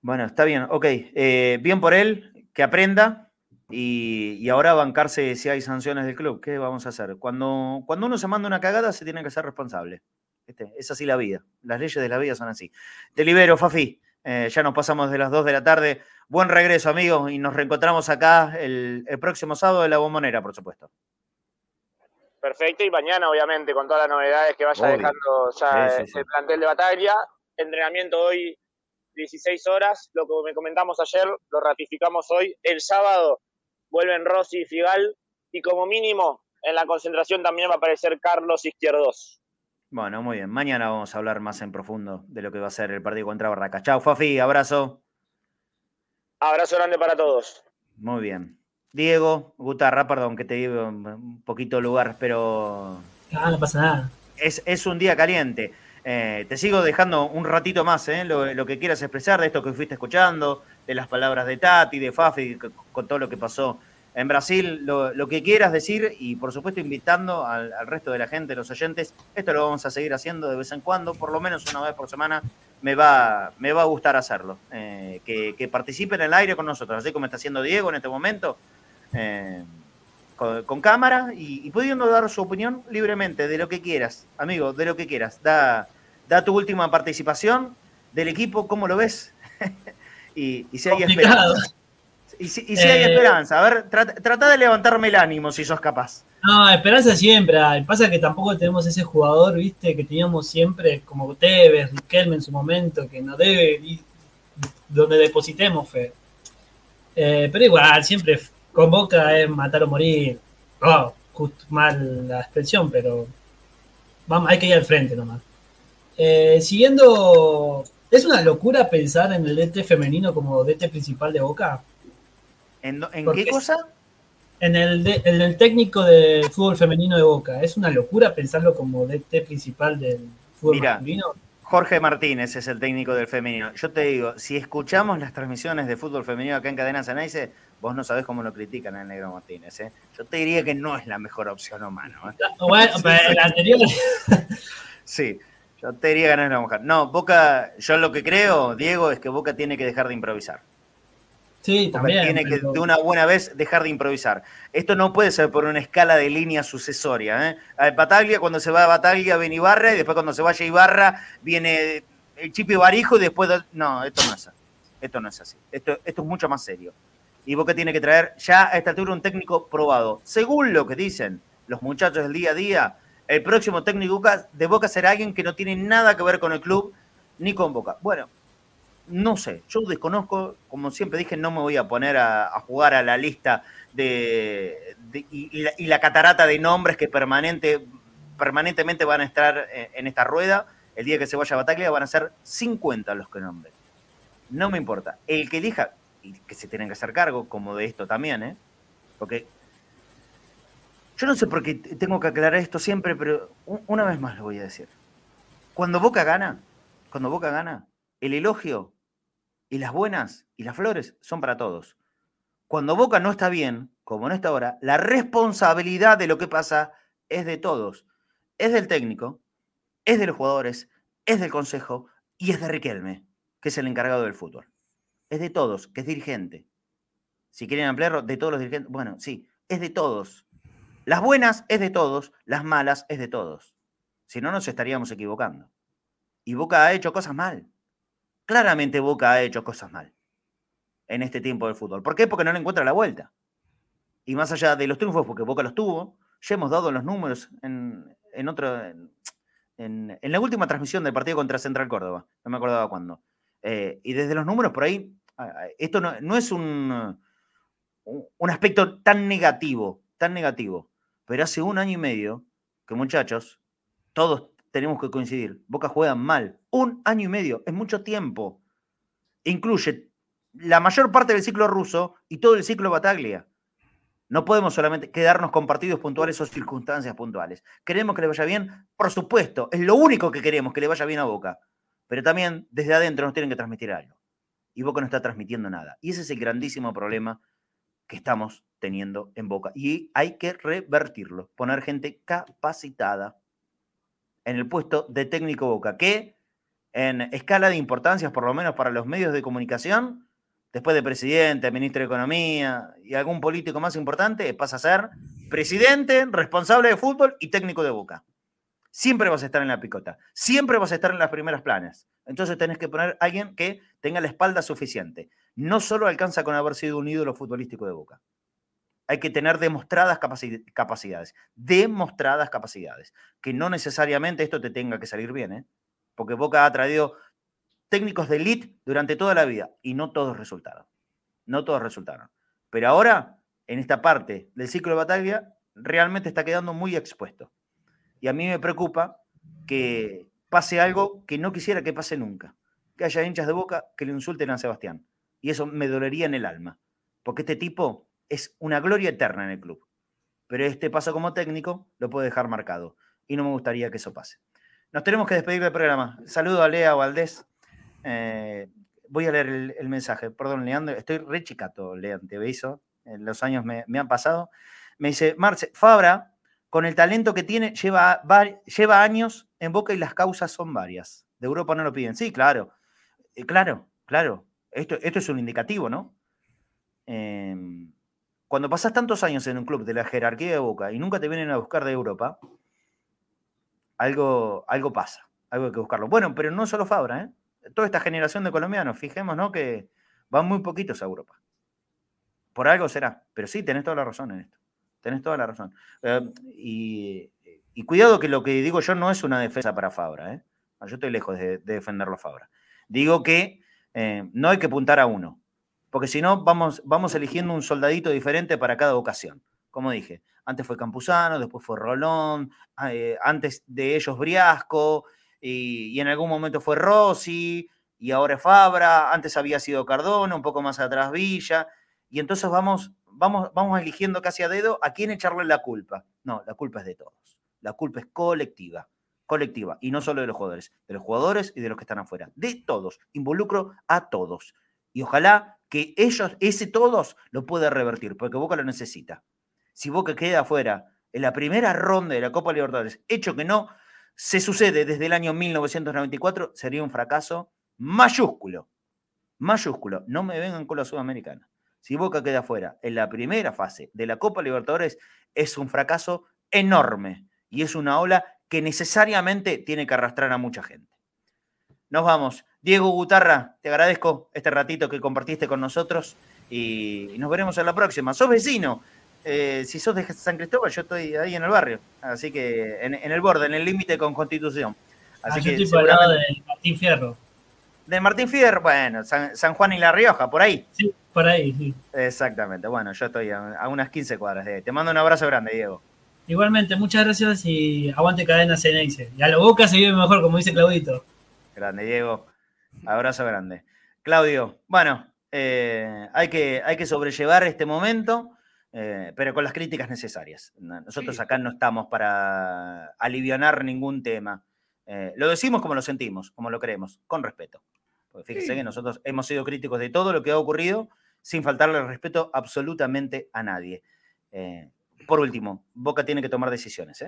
Bueno, está bien, ok. Eh, bien por él, que aprenda y, y, ahora bancarse si hay sanciones del club. ¿Qué vamos a hacer? Cuando, cuando uno se manda una cagada, se tiene que ser responsable. Este, es así la vida. Las leyes de la vida son así. Te libero, Fafi. Eh, ya nos pasamos de las 2 de la tarde. Buen regreso, amigos, y nos reencontramos acá el, el próximo sábado de la bombonera, por supuesto. Perfecto, y mañana, obviamente, con todas las novedades que vaya dejando ya sí, sí, sí. el plantel de batalla. Entrenamiento hoy, 16 horas. Lo que me comentamos ayer, lo ratificamos hoy. El sábado vuelven Rossi y Figal. Y como mínimo, en la concentración también va a aparecer Carlos Izquierdos. Bueno, muy bien. Mañana vamos a hablar más en profundo de lo que va a ser el partido contra Barracas. Chao, Fafi, abrazo. Abrazo grande para todos. Muy bien. Diego, Gutarra, perdón que te digo un poquito lugar, pero. Ah, no pasa nada. Es, es un día caliente. Eh, te sigo dejando un ratito más, ¿eh? lo, lo, que quieras expresar de esto que fuiste escuchando, de las palabras de Tati, de Fafi, con todo lo que pasó en Brasil, lo, lo que quieras decir y por supuesto invitando al, al, resto de la gente, los oyentes. Esto lo vamos a seguir haciendo de vez en cuando, por lo menos una vez por semana. Me va, me va a gustar hacerlo. Eh, que, que participen en el aire con nosotros, así como está haciendo Diego en este momento. Eh, con, con, cámara y, y, pudiendo dar su opinión libremente de lo que quieras, amigo, de lo que quieras. Da, da tu última participación del equipo, ¿cómo lo ves? y, y, si hay esperanza. Y si, y si eh, hay esperanza, a ver, trata, trata, de levantarme el ánimo si sos capaz. No, esperanza siempre. Pasa que tampoco tenemos ese jugador, viste, que teníamos siempre, como Tevez, Riquelme en su momento, que no debe ir donde depositemos fe. Eh, pero igual, siempre con Boca es matar o morir. Oh, justo mal la expresión, pero vamos, hay que ir al frente nomás. Eh, siguiendo, ¿es una locura pensar en el DT femenino como DT principal de Boca? ¿En, en qué cosa? En el, de, en el técnico de fútbol femenino de Boca. ¿Es una locura pensarlo como DT principal del fútbol Mira, femenino? Jorge Martínez es el técnico del femenino. Yo te digo, si escuchamos las transmisiones de fútbol femenino acá en Cadena Ceneice, vos no sabés cómo lo critican al Negro Martínez. ¿eh? Yo te diría que no es la mejor opción humana. ¿eh? Bueno, pero el anterior. sí, yo te diría que no es la mejor. No, Boca, yo lo que creo, Diego, es que Boca tiene que dejar de improvisar. Sí, también. Tiene que de una buena vez dejar de improvisar. Esto no puede ser por una escala de línea sucesoria. ¿eh? A Bataglia, cuando se va a Bataglia, viene Ibarra, y después cuando se vaya Ibarra, viene el Chipi Barijo, y después. No, esto no es así. Esto no es así. Esto, esto es mucho más serio. Y Boca tiene que traer ya a esta altura un técnico probado. Según lo que dicen los muchachos del día a día, el próximo técnico de Boca será alguien que no tiene nada que ver con el club ni con Boca. Bueno, no sé, yo desconozco, como siempre dije, no me voy a poner a, jugar a la lista de, y, la, catarata de nombres que permanente, permanentemente van a estar en, en, esta rueda. El día que se vaya a Bataglia van a ser 50 los que nombren. No me importa. El que elija, y que se tienen que hacer cargo, como de esto también, ¿eh? Porque yo no sé por qué tengo que aclarar esto siempre, pero una vez más lo voy a decir. Cuando Boca gana, cuando Boca gana, el elogio y las buenas y las flores son para todos. Cuando Boca no está bien, como no está ahora, la responsabilidad de lo que pasa es de todos. Es del técnico, es de los jugadores, es del consejo y es de Riquelme, que es el encargado del fútbol. Es de todos, que es dirigente. Si quieren ampliarlo, de todos los dirigentes, bueno, sí, es de todos. Las buenas es de todos, las malas es de todos. Si no, nos estaríamos equivocando. Y Boca ha hecho cosas mal. Claramente Boca ha hecho cosas mal en este tiempo del fútbol. ¿Por qué? Porque no le encuentra la vuelta. Y más allá de los triunfos, porque Boca los tuvo, ya hemos dado los números en, en en, la última transmisión del partido contra Central Córdoba. No me acordaba cuándo. Eh, y desde los números por ahí, esto no, no es un, un aspecto tan negativo, tan negativo. Pero hace un año y medio que, muchachos, todos tenemos que coincidir. Boca juega mal. Un año y medio, es mucho tiempo. Incluye la mayor parte del ciclo ruso y todo el ciclo Bataglia. No podemos solamente quedarnos con partidos puntuales o circunstancias puntuales. ¿Queremos que le vaya bien? Por supuesto, es lo único que queremos, que le vaya bien a Boca. Pero también desde adentro nos tienen que transmitir algo. Y Boca no está transmitiendo nada. Y ese es el grandísimo problema que estamos teniendo en Boca. Y hay que revertirlo, poner gente capacitada en el puesto de técnico Boca, que en escala de importancias, por lo menos para los medios de comunicación, después de presidente, ministro de Economía y algún político más importante, pasa a ser presidente, responsable de fútbol y técnico de Boca. Siempre vas a estar en la picota, siempre vas a estar en las primeras planas. Entonces tenés que poner a alguien que tenga la espalda suficiente. No solo alcanza con haber sido un ídolo futbolístico de Boca. Hay que tener demostradas capacidades, demostradas capacidades, que no necesariamente esto te tenga que salir bien, ¿eh? porque Boca ha traído técnicos de elite durante toda la vida y no todos resultaron. No todos resultaron. Pero ahora, en esta parte del ciclo de batalla, realmente está quedando muy expuesto. Y a mí me preocupa que pase algo que no quisiera que pase nunca. Que haya hinchas de boca que le insulten a Sebastián. Y eso me dolería en el alma. Porque este tipo es una gloria eterna en el club. Pero este paso como técnico lo puede dejar marcado. Y no me gustaría que eso pase. Nos tenemos que despedir del programa. Saludo a Lea Valdés. Eh, voy a leer el, mensaje. Perdón, Leandro. Estoy re chicato, Lea, te beso. En los años me, han pasado. Me dice, Marce, Fabra, con el talento que tiene, lleva, lleva años en Boca y las causas son varias. De Europa no lo piden. Sí, claro. Eh, claro, claro. Esto, esto es un indicativo, ¿no? Em, cuando pasas tantos años en un club de la jerarquía de Boca y nunca te vienen a buscar de Europa, algo, algo pasa, algo hay que buscarlo. Bueno, pero no solo Fabra, ¿eh? toda esta generación de colombianos, fijémonos que van muy poquitos a Europa. Por algo será, pero sí, tenés toda la razón en esto. Tenés toda la razón. Eh, y, cuidado que lo que digo yo no es una defensa para Fabra. ¿eh? Yo estoy lejos de, defenderlo a Fabra. Digo que eh, no hay que apuntar a uno, porque si no vamos, vamos eligiendo un soldadito diferente para cada ocasión. Como dije, antes fue Campuzano, después fue Rolón, eh, antes de ellos Briasco, y, en algún momento fue Rossi, y ahora es Fabra, antes había sido Cardona, un poco más atrás Villa, y entonces vamos, vamos, vamos eligiendo casi a dedo a quién echarle la culpa. No, la culpa es de todos. La culpa es colectiva, colectiva, y no solo de los jugadores, de los jugadores y de los que están afuera, de todos. Involucro a todos. Y ojalá que ellos, ese todos, lo pueda revertir, porque Boca lo necesita si Boca queda afuera en la primera ronda de la Copa Libertadores, hecho que no se sucede desde el año 1994, sería un fracaso mayúsculo. Mayúsculo. No me vengan con la Sudamericana. Si Boca queda afuera en la primera fase de la Copa Libertadores, es un fracaso enorme y es una ola que necesariamente tiene que arrastrar a mucha gente. Nos vamos. Diego Gutarra, te agradezco este ratito que compartiste con nosotros y nos veremos en la próxima. Sos vecino eh, si sos de San Cristóbal, yo estoy ahí en el barrio, así que en, el borde, en el límite con Constitución. Así ah, que yo estoy por el lado Martín Fierro. De Martín Fierro, bueno, San, Juan y La Rioja, por ahí. Sí, por ahí, sí. Exactamente, bueno, yo estoy a, unas 15 cuadras de ahí. Te mando un abrazo grande, Diego. Igualmente, muchas gracias y aguante cadena Ceneice. Y a la boca se vive mejor, como dice Claudito. Grande, Diego. Abrazo grande. Claudio, bueno, eh, hay, que, hay que sobrellevar este momento. Eh, pero con las críticas necesarias. Nosotros acá no estamos para aliviar ningún tema. Eh, lo decimos como lo sentimos, como lo creemos, con respeto. Porque fíjese que nosotros hemos sido críticos de todo lo que ha ocurrido sin faltarle respeto absolutamente a nadie. Por último, Boca tiene que tomar decisiones.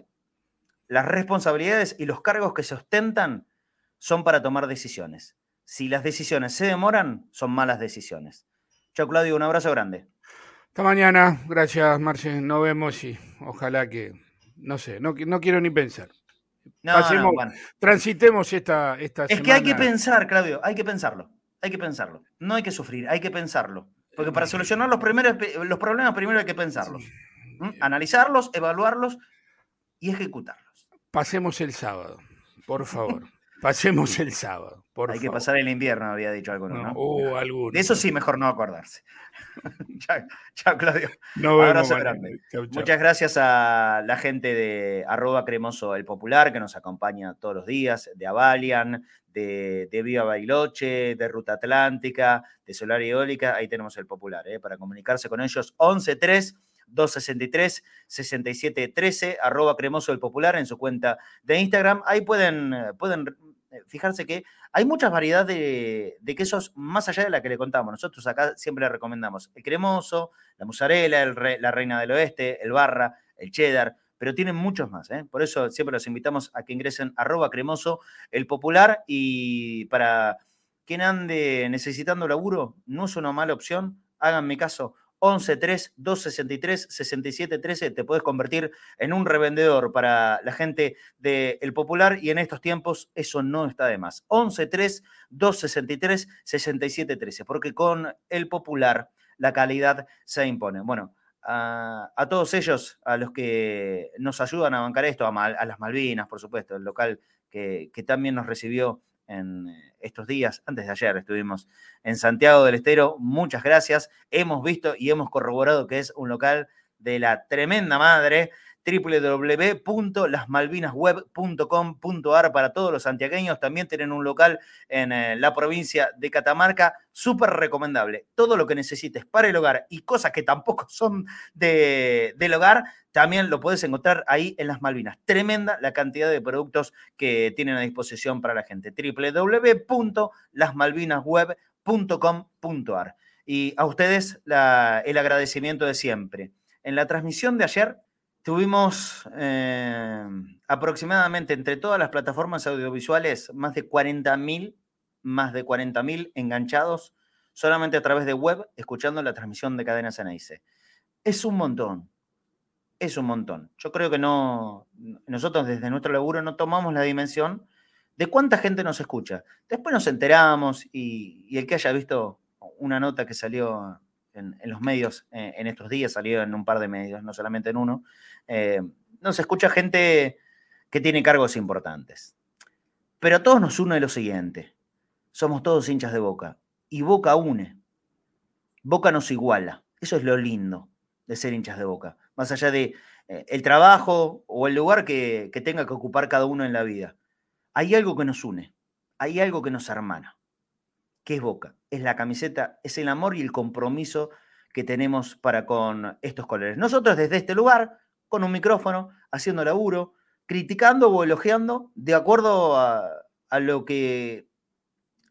Las responsabilidades y los cargos que se ostentan son para tomar decisiones. Si las decisiones se demoran, son malas decisiones. Chao, Claudio, un abrazo grande. Hasta mañana. Gracias, Marce. Nos vemos y ojalá que, no sé, no, no quiero ni pensar. Pasemos, transitemos esta, esta es que hay que pensar, Claudio, hay que pensarlo. Hay que pensarlo. No hay que sufrir, hay que pensarlo. Porque para solucionar los, primeros, los problemas primero hay que pensarlos. Analizarlos, evaluarlos y ejecutarlos. Pasemos el sábado, por favor. Pasemos el sábado. Por Hay que pasar el invierno, había dicho alguno, ¿no? Uh, de eso sí, mejor no acordarse. chao, Claudio. Un abrazo grande. Muchas gracias a la gente de arroba cremoso el popular que nos acompaña todos los días, de Avalian, de, de Viva Bailoche, de Ruta Atlántica, de Solar Eólica. Ahí tenemos el popular, ¿eh? para comunicarse con ellos. 113 263 6713 arroba cremoso el popular en su cuenta de Instagram. Ahí pueden, pueden eh, fijarse que hay muchas variedades de, quesos más allá de la que le contamos. Nosotros acá siempre le recomendamos el cremoso, la mozzarella, la reina del oeste, el barra, el cheddar, pero tienen muchos más. ¿eh? Por eso siempre los invitamos a que ingresen arroba cremoso el popular y para quien ande necesitando laburo, no es una mala opción, háganme caso, 11 3 263 67 13 te puedes convertir en un revendedor para la gente del Popular y en estos tiempos eso no está de más. 11 3 263 67 13 porque con el Popular la calidad se impone. Bueno, a, todos ellos, a los que nos ayudan a bancar esto, a, las Malvinas, por supuesto, el local que también nos recibió en eh, estos días, antes de ayer estuvimos en Santiago del Estero, muchas gracias, hemos visto y hemos corroborado que es un local de la tremenda madre, www.lasmalvinasweb.com.ar para todos los santiagueños. También tienen un local en eh, la provincia de Catamarca, súper recomendable. Todo lo que necesites para el hogar y cosas que tampoco son de, del hogar, también lo puedes encontrar ahí en las Malvinas. Tremenda la cantidad de productos que tienen a disposición para la gente. www.lasmalvinasweb.com.ar. Y a ustedes el agradecimiento de siempre. En la transmisión de ayer Tuvimos eh, aproximadamente entre todas las plataformas audiovisuales más de 40.000, más de 40.000 enganchados solamente a través de web, escuchando la transmisión de Cadenas NIC. Es un montón, es un montón. Yo creo que no, nosotros desde nuestro laburo no tomamos la dimensión de cuánta gente nos escucha. Después nos enteramos y, y el que haya visto una nota que salió en, los medios eh, en estos días, salió en un par de medios, no solamente en uno, eh, nos escucha gente que tiene cargos importantes. Pero a todos nos une lo siguiente, somos todos hinchas de Boca y Boca une, Boca nos iguala, eso es lo lindo de ser hinchas de Boca, más allá de eh, el trabajo o el lugar que, que tenga que ocupar cada uno en la vida. Hay algo que nos une, hay algo que nos hermana. ¿Qué es Boca? Es la camiseta, es el amor y el compromiso que tenemos para con estos colores. Nosotros desde este lugar, con un micrófono, haciendo laburo, criticando o elogiando de acuerdo a, lo que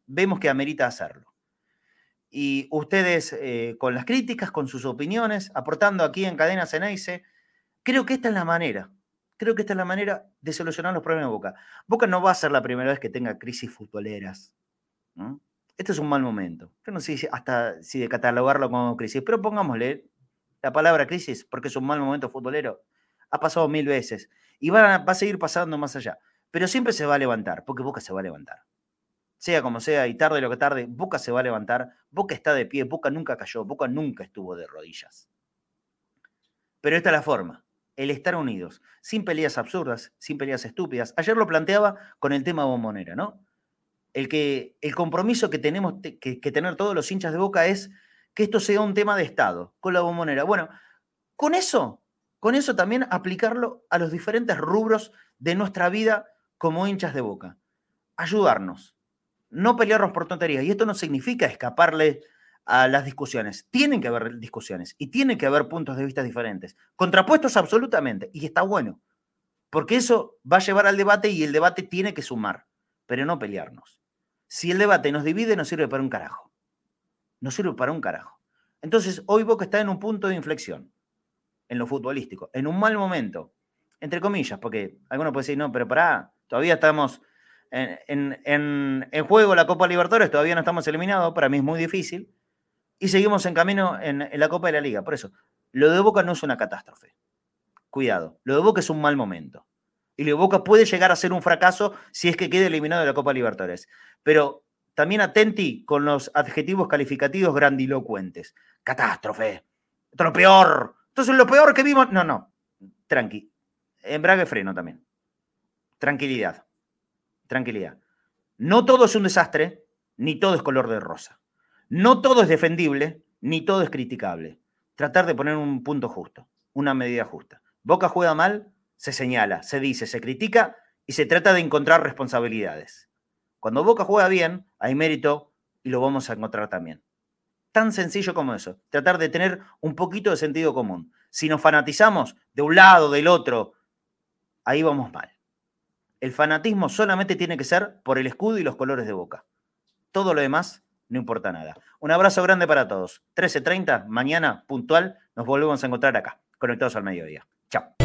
vemos que amerita hacerlo. Y ustedes eh, con las críticas, con sus opiniones, aportando aquí en Cadena Ceneice, creo que esta es la manera. Creo que esta es la manera de solucionar los problemas de Boca. Boca no va a ser la primera vez que tenga crisis futboleras. este es un mal momento. Yo no sé hasta si de catalogarlo como crisis, pero pongámosle la palabra crisis porque es un mal momento futbolero. Ha pasado mil veces y va a, seguir pasando más allá. Pero siempre se va a levantar, porque Boca se va a levantar. Sea como sea, y tarde lo que tarde, Boca se va a levantar. Boca está de pie, Boca nunca cayó, Boca nunca estuvo de rodillas. Pero esta es la forma, el estar unidos, sin peleas absurdas, sin peleas estúpidas. Ayer lo planteaba con el tema bombonera, ¿no? el, que, el compromiso que tenemos que, tener todos los hinchas de Boca es que esto sea un tema de Estado, con la bombonera. Bueno, con eso, con eso también aplicarlo a los diferentes rubros de nuestra vida como hinchas de Boca. Ayudarnos, no pelearnos por tonterías. Y esto no significa escaparle a las discusiones. Tienen que haber discusiones y tienen que haber puntos de vista diferentes, contrapuestos absolutamente, y está bueno, porque eso va a llevar al debate y el debate tiene que sumar, pero no pelearnos. Si el debate nos divide, no sirve para un carajo. No sirve para un carajo. Entonces, hoy Boca está en un punto de inflexión, en lo futbolístico, en un mal momento, entre comillas, porque algunos pueden decir, no, pero pará, todavía estamos en, en, juego la Copa Libertadores, todavía no estamos eliminados, para mí es muy difícil, y seguimos en camino en, la Copa de la Liga. Por eso, lo de Boca no es una catástrofe. Cuidado, lo de Boca es un mal momento. Y lo de Boca puede llegar a ser un fracaso si es que quede eliminado de la Copa Libertadores pero también atenti con los adjetivos calificativos grandilocuentes. Catástrofe. Lo peor. Entonces lo peor que vimos. No, no. Tranqui. Embrague freno también. Tranquilidad. Tranquilidad. No todo es un desastre, ni todo es color de rosa. No todo es defendible, ni todo es criticable. Tratar de poner un punto justo, una medida justa. Boca juega mal, se señala, se dice, se critica y se trata de encontrar responsabilidades. Cuando Boca juega bien, hay mérito y lo vamos a encontrar también. Tan sencillo como eso, tratar de tener un poquito de sentido común. Si nos fanatizamos de un lado, del otro, ahí vamos mal. El fanatismo solamente tiene que ser por el escudo y los colores de Boca. Todo lo demás no importa nada. Un abrazo grande para todos. 13.30, mañana puntual, nos volvemos a encontrar acá, conectados al mediodía. Chao.